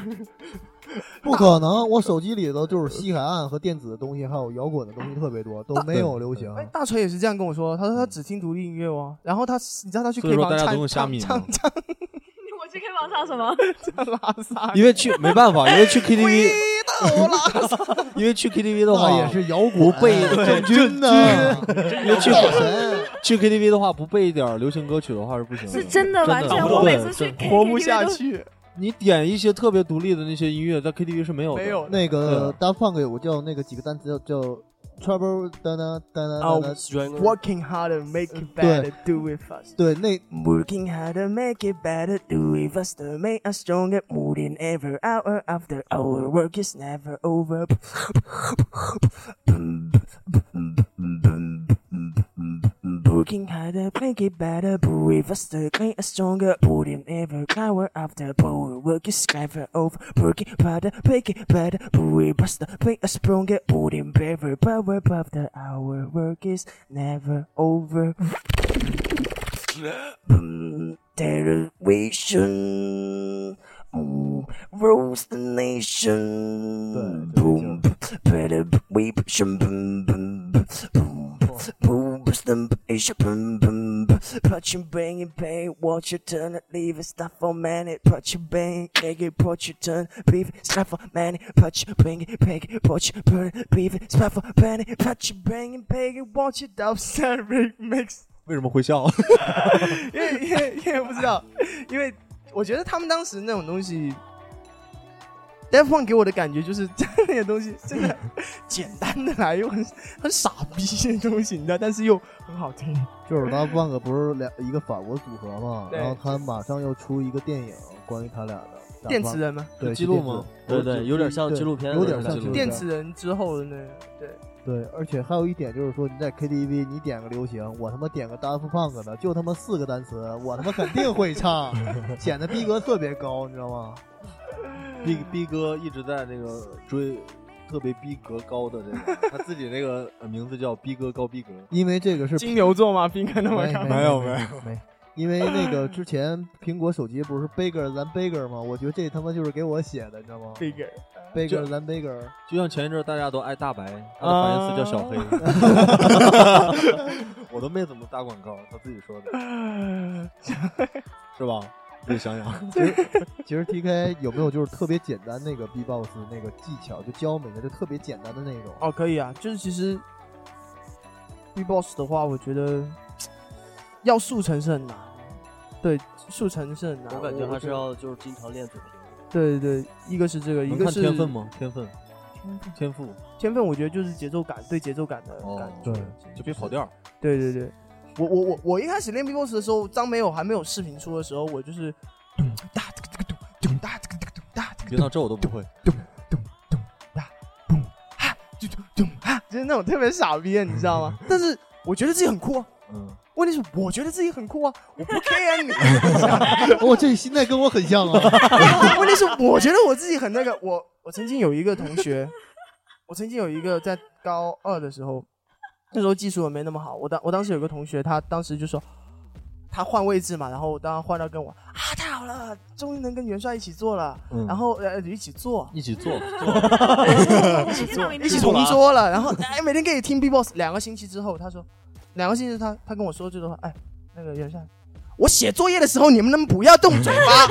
Speaker 7: 不可能，我手机里头就是西海岸和电子的东西，还有摇滚的东西特别多，都没有流行。
Speaker 3: 哎，大锤也是这样跟我说，他说他只听独立音乐哦，然后他你知道他去
Speaker 5: 所
Speaker 3: K
Speaker 5: 以说
Speaker 3: 房唱
Speaker 5: 大家都用虾米吗
Speaker 3: 唱唱唱
Speaker 4: 我去 K 房唱什么？
Speaker 3: 唱拉萨，
Speaker 5: 因为去没办法，因为去 KTV，
Speaker 3: 回到拉萨，
Speaker 5: 因为去 KTV 的话
Speaker 7: 也是摇滚，
Speaker 5: 不背
Speaker 7: 郑钧呢，
Speaker 5: 因为去
Speaker 7: 神。
Speaker 5: 去 KTV 的话不背一点流行歌曲的话是不行的。
Speaker 4: 是真的完全，我每次去
Speaker 5: 对
Speaker 4: K
Speaker 3: 活不下去。
Speaker 5: 你点一些特别独立的那些音乐，在 KTV 是没有的。
Speaker 3: 没有
Speaker 7: 那个
Speaker 5: 对
Speaker 7: Daft Punk 有个叫那个几个单词叫叫 Trouble 哒哒哒哒
Speaker 3: 哦
Speaker 7: 哒哒，
Speaker 3: Working harder, make it
Speaker 7: 对
Speaker 3: better, do it fast.
Speaker 7: 对，那
Speaker 2: Working harder, make it better, do it faster, make us stronger, more than ever, hour after hour, work is never over. (laughs) Working harder, play it better, breathe faster, playing stronger, Putting in ever, power after power, work your skyver over, working harder, play it better, breathe faster, playing stronger, Putting in power after Our work is never over. Derivation. Oh, rules the nation. Boom, better weep, boom, boom, boom. boom, boom, bust them, Asia, boom, boom, put your bang and pay, watch your turn, leave it, stop for a minute, put your bang, take it, put your turn, beef, stop for a minute, put your bang, peg it, put your burn, beef, stop for a minute, put your bang and peg it, watch your dubstep remix.
Speaker 5: 为什么会笑？
Speaker 3: 因为因为因为不知道，因为我觉得他们当时那种东西 (laughs) d e f Punk 给我的感觉就是那些东西真的简单的来又很很傻逼的东西，你知道，但是又很好听。
Speaker 7: 就是 Daft Punk 不是两一个法国组合嘛，然后他马上要出一个电影，关于他俩的
Speaker 3: 电池，人吗？
Speaker 7: 对，
Speaker 5: 记录吗？
Speaker 1: 对对，有点像纪录片，
Speaker 7: 有点像纪录片
Speaker 3: 电池人之后的那个，对，
Speaker 7: 对，而且还有一点就是说，你在 KTV 你点个流行，我他妈点个 Daft Punk 的，就他妈四个单词，我他妈肯定会唱，(laughs) 显得逼格特别高，你知道吗？
Speaker 5: 逼逼哥一直在那个追特别逼格高的这个，他自己那个呃名字叫逼哥高逼格。
Speaker 7: 因为这个是
Speaker 3: 金牛座吗？逼哥那么
Speaker 7: 没
Speaker 3: 看
Speaker 5: 没有没有
Speaker 7: 没，因为那个之前苹果手机不是 bigger than bigger 吗？我觉得这他妈就是给我写的，你知道吗 bigger，？bigger than bigger，
Speaker 5: 就像前一阵大家都爱大白，他的反义词叫小黑，(laughs) 我都没怎么打广告，他自己说的，(laughs) 是吧？自己想想，(laughs) (laughs)
Speaker 7: 其实其实 TK 有没有就是特别简单那个 B-box 那个技巧，就教我们一下，就特别简单的那种。
Speaker 3: 哦，可以啊，就是其实 B boss 的话，我觉得要速成是很难，对，速成是很难。
Speaker 1: 我感觉还是要就是经常练。
Speaker 3: 对对对，一个是这个，一
Speaker 5: 看
Speaker 3: 个是
Speaker 5: 天分吗？天分，天赋，
Speaker 3: 天分我觉得就是节奏感，对节奏感的
Speaker 5: 哦
Speaker 3: 感觉。
Speaker 7: 对
Speaker 5: 就别跑调。
Speaker 3: 对对对，我我我我一开始练 B-box 的时候，张没有还没有视频出的时候，我就是咚哒这个这个咚咚哒这个这个咚哒这个
Speaker 5: 别到这我都不会。
Speaker 3: 咚咚咚哒咚哈就咚咚哈，就是那种特别傻逼的，你知道吗？(laughs) 但是我觉得自己很酷啊。
Speaker 5: 嗯，
Speaker 3: 问题是，我觉得自己很酷啊，我不 care 你。(laughs)
Speaker 7: 我这心态跟我很像啊。(laughs)
Speaker 3: 问题是，我觉得我自己很那个。我我曾经有一个同学，我曾经有一个在高二的时候，那时候技术也没那么好。我当我当时有个同学，他当时就说他换位置嘛，然后我当时换到跟我啊，太好了，终于能跟元帅一起做了，
Speaker 5: 嗯
Speaker 3: 然后呃一起做，
Speaker 5: 一起做，(laughs)
Speaker 3: 一起做，
Speaker 4: 一
Speaker 3: 一起同桌了，然后 (laughs) 哎每天可以听 B-box。两个星期之后，他说，两个星期他他跟我说这句话，哎，那个元帅。我写作业的时候，你们能不要动嘴巴？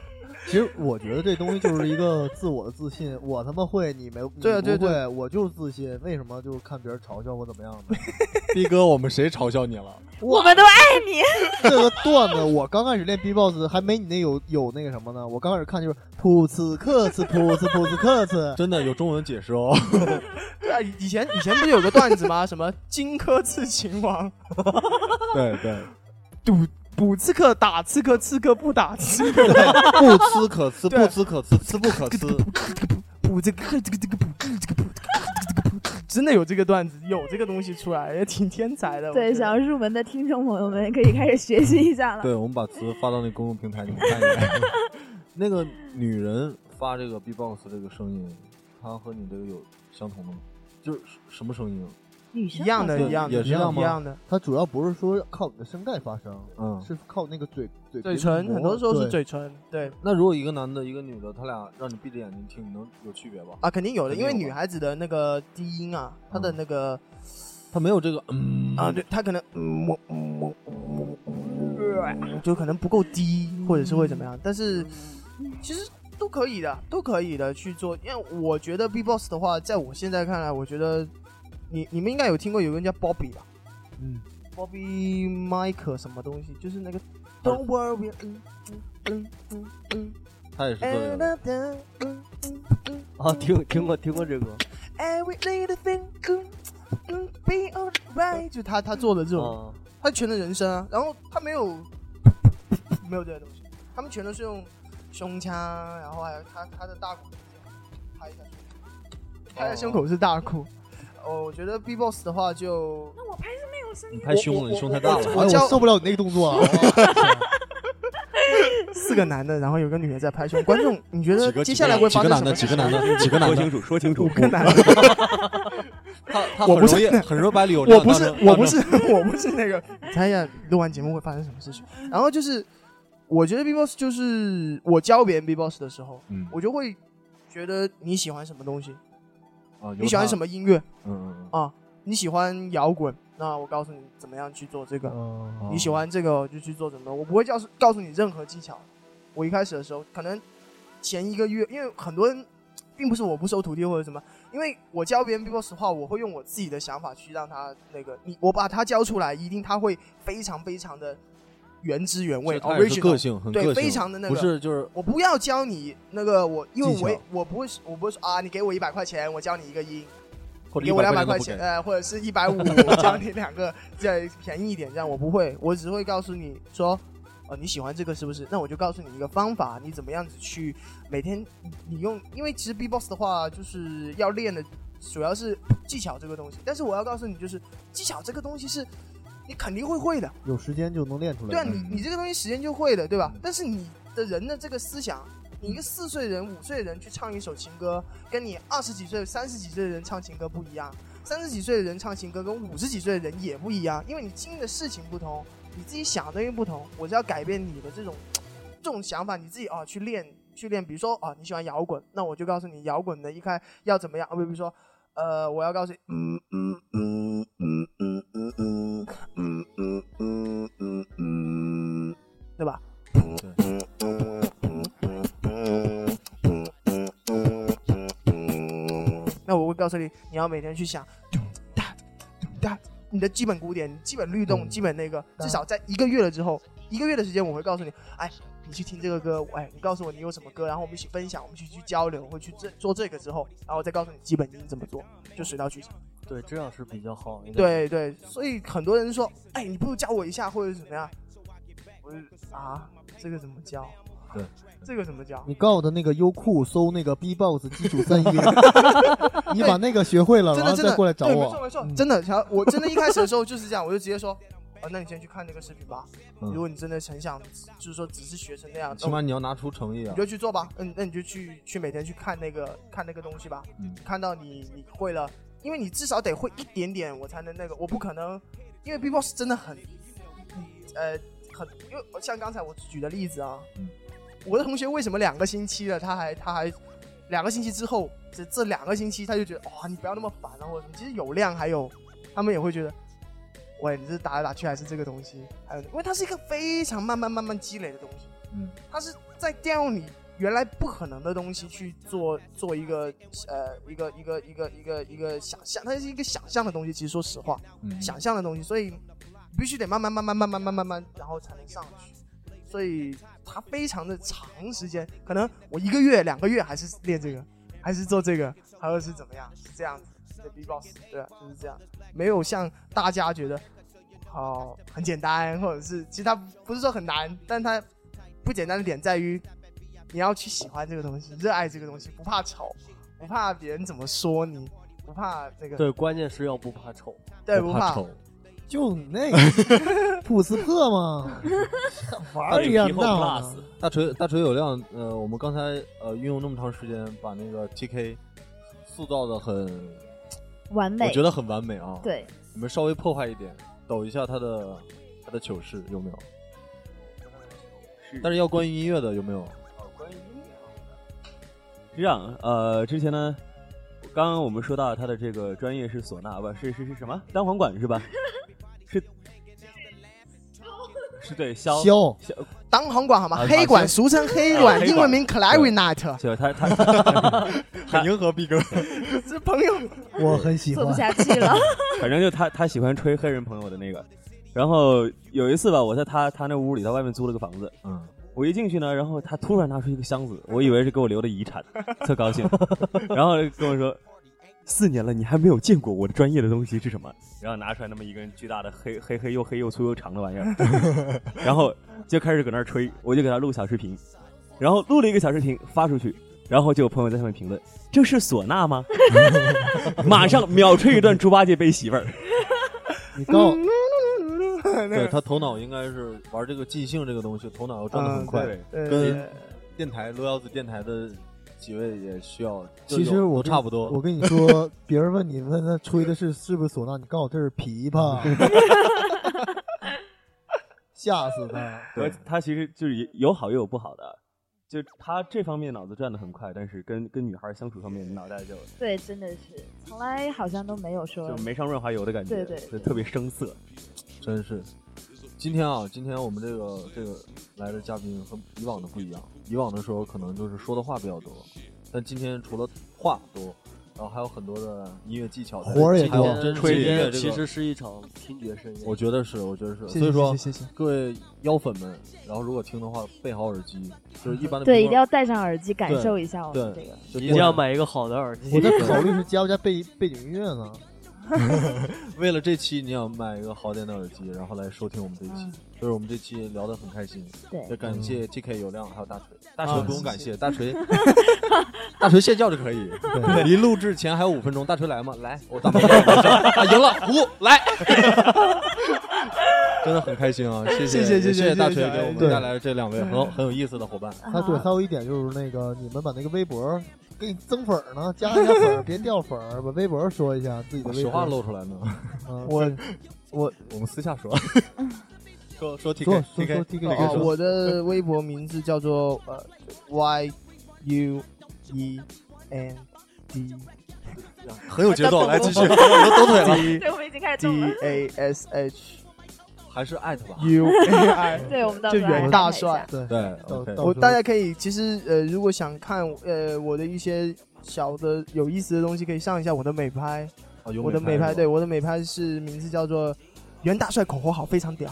Speaker 3: (laughs)
Speaker 7: 其实我觉得这东西就是一个自我的自信，我他妈会，你没你
Speaker 3: 对啊对
Speaker 7: 不会，
Speaker 3: 对
Speaker 7: 我就是自信。为什么就是看别人嘲笑我怎么样呢？(laughs)
Speaker 5: 逼哥，我们谁嘲笑你了？
Speaker 4: 我们都爱你。(laughs)
Speaker 7: 这个段子我刚开始练 B-box 还没你那有有那个什么呢，我刚开始看就是噗呲克呲噗呲噗呲克呲，
Speaker 5: 真的有中文解释哦。(laughs)
Speaker 3: 对啊，以前以前不是有个段子吗？什么荆轲刺秦王，
Speaker 5: 对对，
Speaker 3: 赌补刺客打刺客，刺客不打刺客，
Speaker 5: 不吃可吃，不吃可吃，吃不可吃。
Speaker 3: 补这个这个这个补这个补这个补真的有这个段子，有这个东西出来，也挺天才的。
Speaker 4: 对，想要入门的听众朋友们可以开始学习一下了。
Speaker 5: 对，我们把词发到那公众平台，你们看一下。那个女人发这个 B-box 这个声音，她和你这个有相同的吗？就是什么声音？
Speaker 4: 女生
Speaker 3: 一样的，一样的，
Speaker 5: 也是这样
Speaker 3: 一样的。
Speaker 7: 它主要不是说靠你的声带发声，
Speaker 5: 嗯，
Speaker 7: 是靠那个嘴嘴
Speaker 3: 嘴唇很多时候是嘴唇，对
Speaker 5: 那如果一个男的，一个女的，他俩让你闭着眼睛听，你能有区别吧？
Speaker 3: 啊，肯定有的，因为女孩子的那个低音啊，她的
Speaker 5: 嗯
Speaker 3: 那个
Speaker 5: 她没有这个，嗯
Speaker 3: 啊，对，她可能嗯我嗯我嗯我就可能不够低，或者是会怎么样，但是其实都可以的，都可以的去做。因为我觉得 B-box 的话，在我现在看来，我觉得你你们应该有听过有个人叫 Bobby 吧？
Speaker 7: 嗯
Speaker 3: ，Bobby Mike 什么东西，就是那个 Don't worry，嗯嗯嗯嗯嗯
Speaker 5: 他也是做这个。
Speaker 1: 啊，听听过听过这个
Speaker 3: ，，every little thing，could，be alright，就他他做的这种，
Speaker 1: 啊，
Speaker 3: 他全的人声啊，然后他没有没有这些东西，他们全都是用胸腔，然后还有他他的大鼓拍一下胸口，拍的胸口是大鼓。哦，我觉得 B-box 的话就
Speaker 4: 那我拍是没有声
Speaker 5: 你
Speaker 4: 音。
Speaker 5: 太凶了，你胸太大
Speaker 3: 我
Speaker 5: 了。
Speaker 7: 我受不了你那个动作啊！(laughs)
Speaker 3: 四个男的，然后有个女的在拍胸。观众，你觉得接下来会发生什么？
Speaker 5: 几个男的，几个男的，几个男的
Speaker 6: 说清，楚，说清楚
Speaker 3: 五。个男的，
Speaker 5: 他 (laughs) 他
Speaker 3: 我不是
Speaker 5: 很容易 (laughs) 很容易把理由
Speaker 3: 我不是我不是我不是那个，你猜一下录完节目会发生什么事情？然后就是，我觉得 B-box 就是我教别人 B-box 的时候，
Speaker 5: 嗯
Speaker 3: 我就会觉得你喜欢什么东西，
Speaker 5: 啊，
Speaker 3: 你喜欢什
Speaker 5: 么？
Speaker 3: 音乐
Speaker 5: 嗯
Speaker 3: 啊？你喜欢摇滚，那我告诉你怎么样去做这个。
Speaker 7: 嗯
Speaker 3: 你喜欢这个就去做什么，我不会告诉告诉你任何技巧。我一开始的时候，可能前一个月，因为很多人并不是我不收徒弟或者什么，因为我教别人 B-box 的话，我会用我自己的想法去让他那个你，我把他教出来，一定他会非常非常的原汁原味
Speaker 5: 个。性，很
Speaker 3: 对，非常的那个
Speaker 5: 不是就是
Speaker 3: 我不要教你那个我，因为我我不会我不会说啊，你给我一百块钱，我教你一个音，给我两百
Speaker 5: 100
Speaker 3: 块钱，呃，或者是一百五，(laughs) 我教你两个，再便宜一点，这样我不会，我只会告诉你说，呃，你喜欢这个是不是？那我就告诉你一个方法，你怎么样子去每天你你用，因为其实 B-box 的话就是要练的主要是技巧这个东西，但是我要告诉你，就是技巧这个东西是你肯定会会的，
Speaker 7: 有时间就能练出来。
Speaker 3: 对啊，你
Speaker 5: 嗯
Speaker 3: 你这个东西时间就会的，对吧
Speaker 5: 嗯？
Speaker 3: 但是你的人的这个思想，你一个四岁人、五岁的人去唱一首情歌，跟你二十几岁、三十几岁的人唱情歌不一样。三十几岁的人唱情歌跟五十几岁的人也不一样，因为你经历的事情不同，你自己想的东西不同。我是要改变你的这种这种想法，你自己啊去练去练。比如说啊，你喜欢摇滚，那我就告诉你摇滚的一开要怎么样。啊，比如说呃，我要告诉你，
Speaker 2: 嗯嗯嗯嗯嗯嗯嗯嗯嗯嗯嗯嗯。
Speaker 3: 对吧？那我会告诉你，你要每天去想，咚哒咚哒，你的基本鼓点、基本律动、基本那个，至少在一个月了之后，一个月的时间，我会告诉你，哎，你去听这个歌，哎，你告诉我你有什么歌，然后我们一起分享，我们一起去交流，会去这做这个之后，然后我再告诉你基本音怎么做，就水到渠成。
Speaker 1: 对，这样是比较好一点。
Speaker 3: 对对，所以很多人说，哎，你不如教我一下，或者是怎么样？我就啊，这个怎么教？
Speaker 5: 对，
Speaker 3: 这个怎么教？
Speaker 7: 你告我的那个优酷搜那个 B-box 基础三音，(laughs) 你把那个学会了，然后再过来找我
Speaker 3: 真的。想要我真的一开始的时候就是这样，我就直接说，啊，那你先去看那个视频吧。
Speaker 5: 嗯
Speaker 3: 如果你真的很想，就是说只是学成那样，
Speaker 5: 起码你要拿出诚意啊
Speaker 3: 你。就去做吧。嗯，那你就去去每天去看那个看那个东西吧。
Speaker 5: 嗯
Speaker 3: 看到你你会了，因为你至少得会一点点，我才能那个。我不可能，因为 B-box 真的很，呃，很，因为像刚才我举的例子啊，
Speaker 5: 嗯
Speaker 3: 我的同学为什么两个星期了，他还他还两个星期之后，这这两个星期他就觉得哇，你不要那么烦啊，或者什么。其实有量还有，他们也会觉得，喂，你是打来打去还是这个东西，还有，因为它是一个非常慢慢慢慢积累的东西，
Speaker 5: 嗯，
Speaker 3: 它是在调用你原来不可能的东西去做做一个呃一个一个一个一个一个想象，它是一个想象的东西。其实说实话，
Speaker 5: 嗯
Speaker 3: 想象的东西，所以必须得慢慢慢慢慢慢慢慢慢，然后才能上去。所以它非常的长时间，可能我一个月、两个月还是练这个，还是做这个，还有是怎么样，是这样子的 B-box，对啊，就是这样，没有像大家觉得哦很简单，或者是其实它不是说很难，但它不简单的点在于你要去喜欢这个东西，热爱这个东西，不怕丑，不怕别人怎么说你，不怕这个，
Speaker 1: 对，关键是要不怕丑。
Speaker 3: 对，不怕。
Speaker 5: 丑。
Speaker 7: 就你那个 (laughs) 普斯特嘛，(laughs) 玩儿一样大。
Speaker 5: 大锤大锤有量，呃，我们刚才呃运用那么长时间把那个 TK 塑造的很
Speaker 4: 完美，
Speaker 5: 我觉得很完美啊。
Speaker 4: 对，
Speaker 5: 你们稍微破坏一点，抖一下他的他的糗事有没有？但是要关于音乐的有没有？
Speaker 1: 关于音乐
Speaker 6: 是这样，呃，之前呢，刚刚我们说到他的这个专业是唢呐吧？是是是什么？单簧管是吧？是，是对箫
Speaker 7: 箫
Speaker 6: 箫
Speaker 3: 单簧管好吗？黑管俗称黑管，英文名 clarinet。
Speaker 6: 就他他
Speaker 5: 很迎合逼哥，
Speaker 3: 这朋友
Speaker 7: 我很喜欢。
Speaker 4: 做不下去了。
Speaker 6: 反正就他他喜欢吹黑人朋友的那个。然后有一次吧，我在他他那屋里，在外面租了个房子。
Speaker 5: 嗯。
Speaker 6: 我一进去呢，然后他突然拿出一个箱子，我以为是给我留的遗产，特高兴。然后跟我说。四年了，你还没有见过我的专业的东西是什么？然后拿出来那么一根巨大的黑黑黑又黑又粗又长的玩意儿，(laughs) 然后就开始搁那儿吹，我就给他录小视频，然后录了一个小视频发出去，然后就有朋友在上面评论：“这是唢呐吗？” (laughs) 马上秒吹一段猪八戒背媳妇儿。(laughs)
Speaker 7: 你告，
Speaker 5: 对他头脑应该是玩这个即兴这个东西，头脑要转的很快，跟电台罗腰子电台的。几位也需要，
Speaker 7: 其实我
Speaker 5: 差不多。
Speaker 7: 我跟你说，(laughs) 别人问你问他吹的是是不是唢呐，你告诉我这是琵琶，(laughs) 吓死他。
Speaker 6: 对，(laughs) 他其实就是有好也有不好的，就他这方面脑子转的很快，但是跟跟女孩相处方面脑袋就
Speaker 4: 对，真的是从来好像都没有说
Speaker 6: 就没上润滑油的感觉，
Speaker 4: 对对，
Speaker 6: 特别生涩，
Speaker 5: 真是。今天啊，今天我们这个这个来的嘉宾和以往的不一样。以往的时候可能就是说的话比较多，但今天除了话多，然后还有很多的音乐技巧，
Speaker 7: 活儿也多。
Speaker 5: 吹音乐
Speaker 1: 其实是一场听觉盛宴。
Speaker 5: 我觉得是，我觉得是。
Speaker 7: 所
Speaker 5: 以说，
Speaker 7: 谢谢
Speaker 5: 各位妖粉们，然后如果听的话，备好耳机，就是一般的。
Speaker 4: 对，一定要戴上耳机感受一下我们这
Speaker 1: 个。一定要买一个好的耳机。
Speaker 7: 我在考虑是加不加背背景音乐呢。(laughs)
Speaker 5: 为了这期，你要买一个好点的耳机，然后来收听我们这一期。就是我们这期聊得很开心，
Speaker 4: 对，
Speaker 5: 也感谢 TK 有亮还有大锤，大锤不用感谢，大锤，大锤 (laughs) 谢叫就可以。离录制前还有五分钟，大锤来吗？来，我大锤赢了，胡来。(laughs) 真的很开心啊！谢谢
Speaker 3: 谢
Speaker 5: 谢
Speaker 3: 谢谢
Speaker 5: 大锤给我们带来这两位很很有意思的伙伴。
Speaker 7: 啊，对，还有一点就是那个你们把那个微博给你增粉呢，加一下粉，别掉粉，把微博说一下自己的。
Speaker 5: 实话露出来呢。
Speaker 7: 我我
Speaker 5: 我们私下说。(laughs) 说说
Speaker 7: T K T K T K
Speaker 3: 啊！我的微博名字叫做呃 Y U E N D，(laughs)
Speaker 5: 很有节奏，(laughs) 来继续，抖腿 (laughs) 了。
Speaker 4: 对，我们已经开始动了。
Speaker 3: D A S H，
Speaker 5: 还是艾特吧。
Speaker 3: U A I，
Speaker 4: 对，我们
Speaker 3: 就袁大帅。
Speaker 7: 对
Speaker 5: 对，OK。
Speaker 3: 我大家可以其实呃，如果想看呃我的一些小的有意思的东西，可以上一下我的美拍。我的美拍，对，我的美拍是名字叫做。袁大帅口活好，非常屌。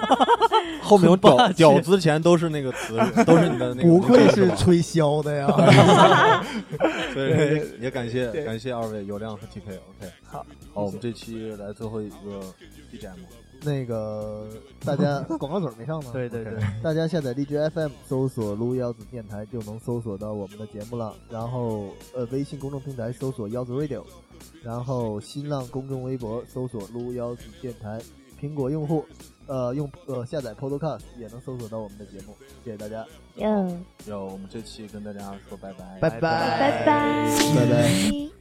Speaker 3: (laughs)
Speaker 5: 后面有屌屌之前都是那个词，(laughs) 都是你的那个。
Speaker 7: 不愧是吹箫的呀！(laughs)
Speaker 5: 所以也感谢感谢二位有亮和 TK。OK，
Speaker 3: 好，
Speaker 5: 好，我们这期来最后一个 BGM。
Speaker 7: 那个大家广告嘴没上呢。
Speaker 1: 对对对，
Speaker 7: 大家下载荔枝 FM，搜索“撸腰子电台”就能搜索到我们的节目了。然后呃，微信公众平台搜索“腰子 Radio”。然后，新浪公众微博搜索“撸腰子电台”，苹果用户，呃，用呃下载 Podcast 也能搜索到我们的节目。谢谢大家。
Speaker 4: 嗯。
Speaker 5: 要我们这期跟大家说拜拜。
Speaker 3: 拜
Speaker 4: 拜。拜拜。
Speaker 7: 拜拜。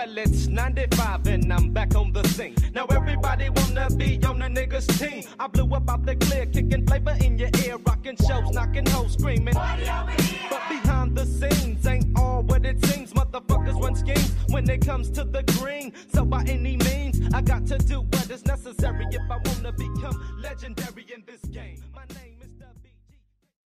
Speaker 8: Well, it's 95 and I'm back on the scene. Now everybody wanna be on the niggas team. I blew up out the clear, kicking flavor in your ear, rocking shows, knocking hoes, screaming. But behind the scenes ain't all what it seems. Motherfuckers run schemes when it comes to the green. So by any means, I got to do what is necessary if I wanna become legendary.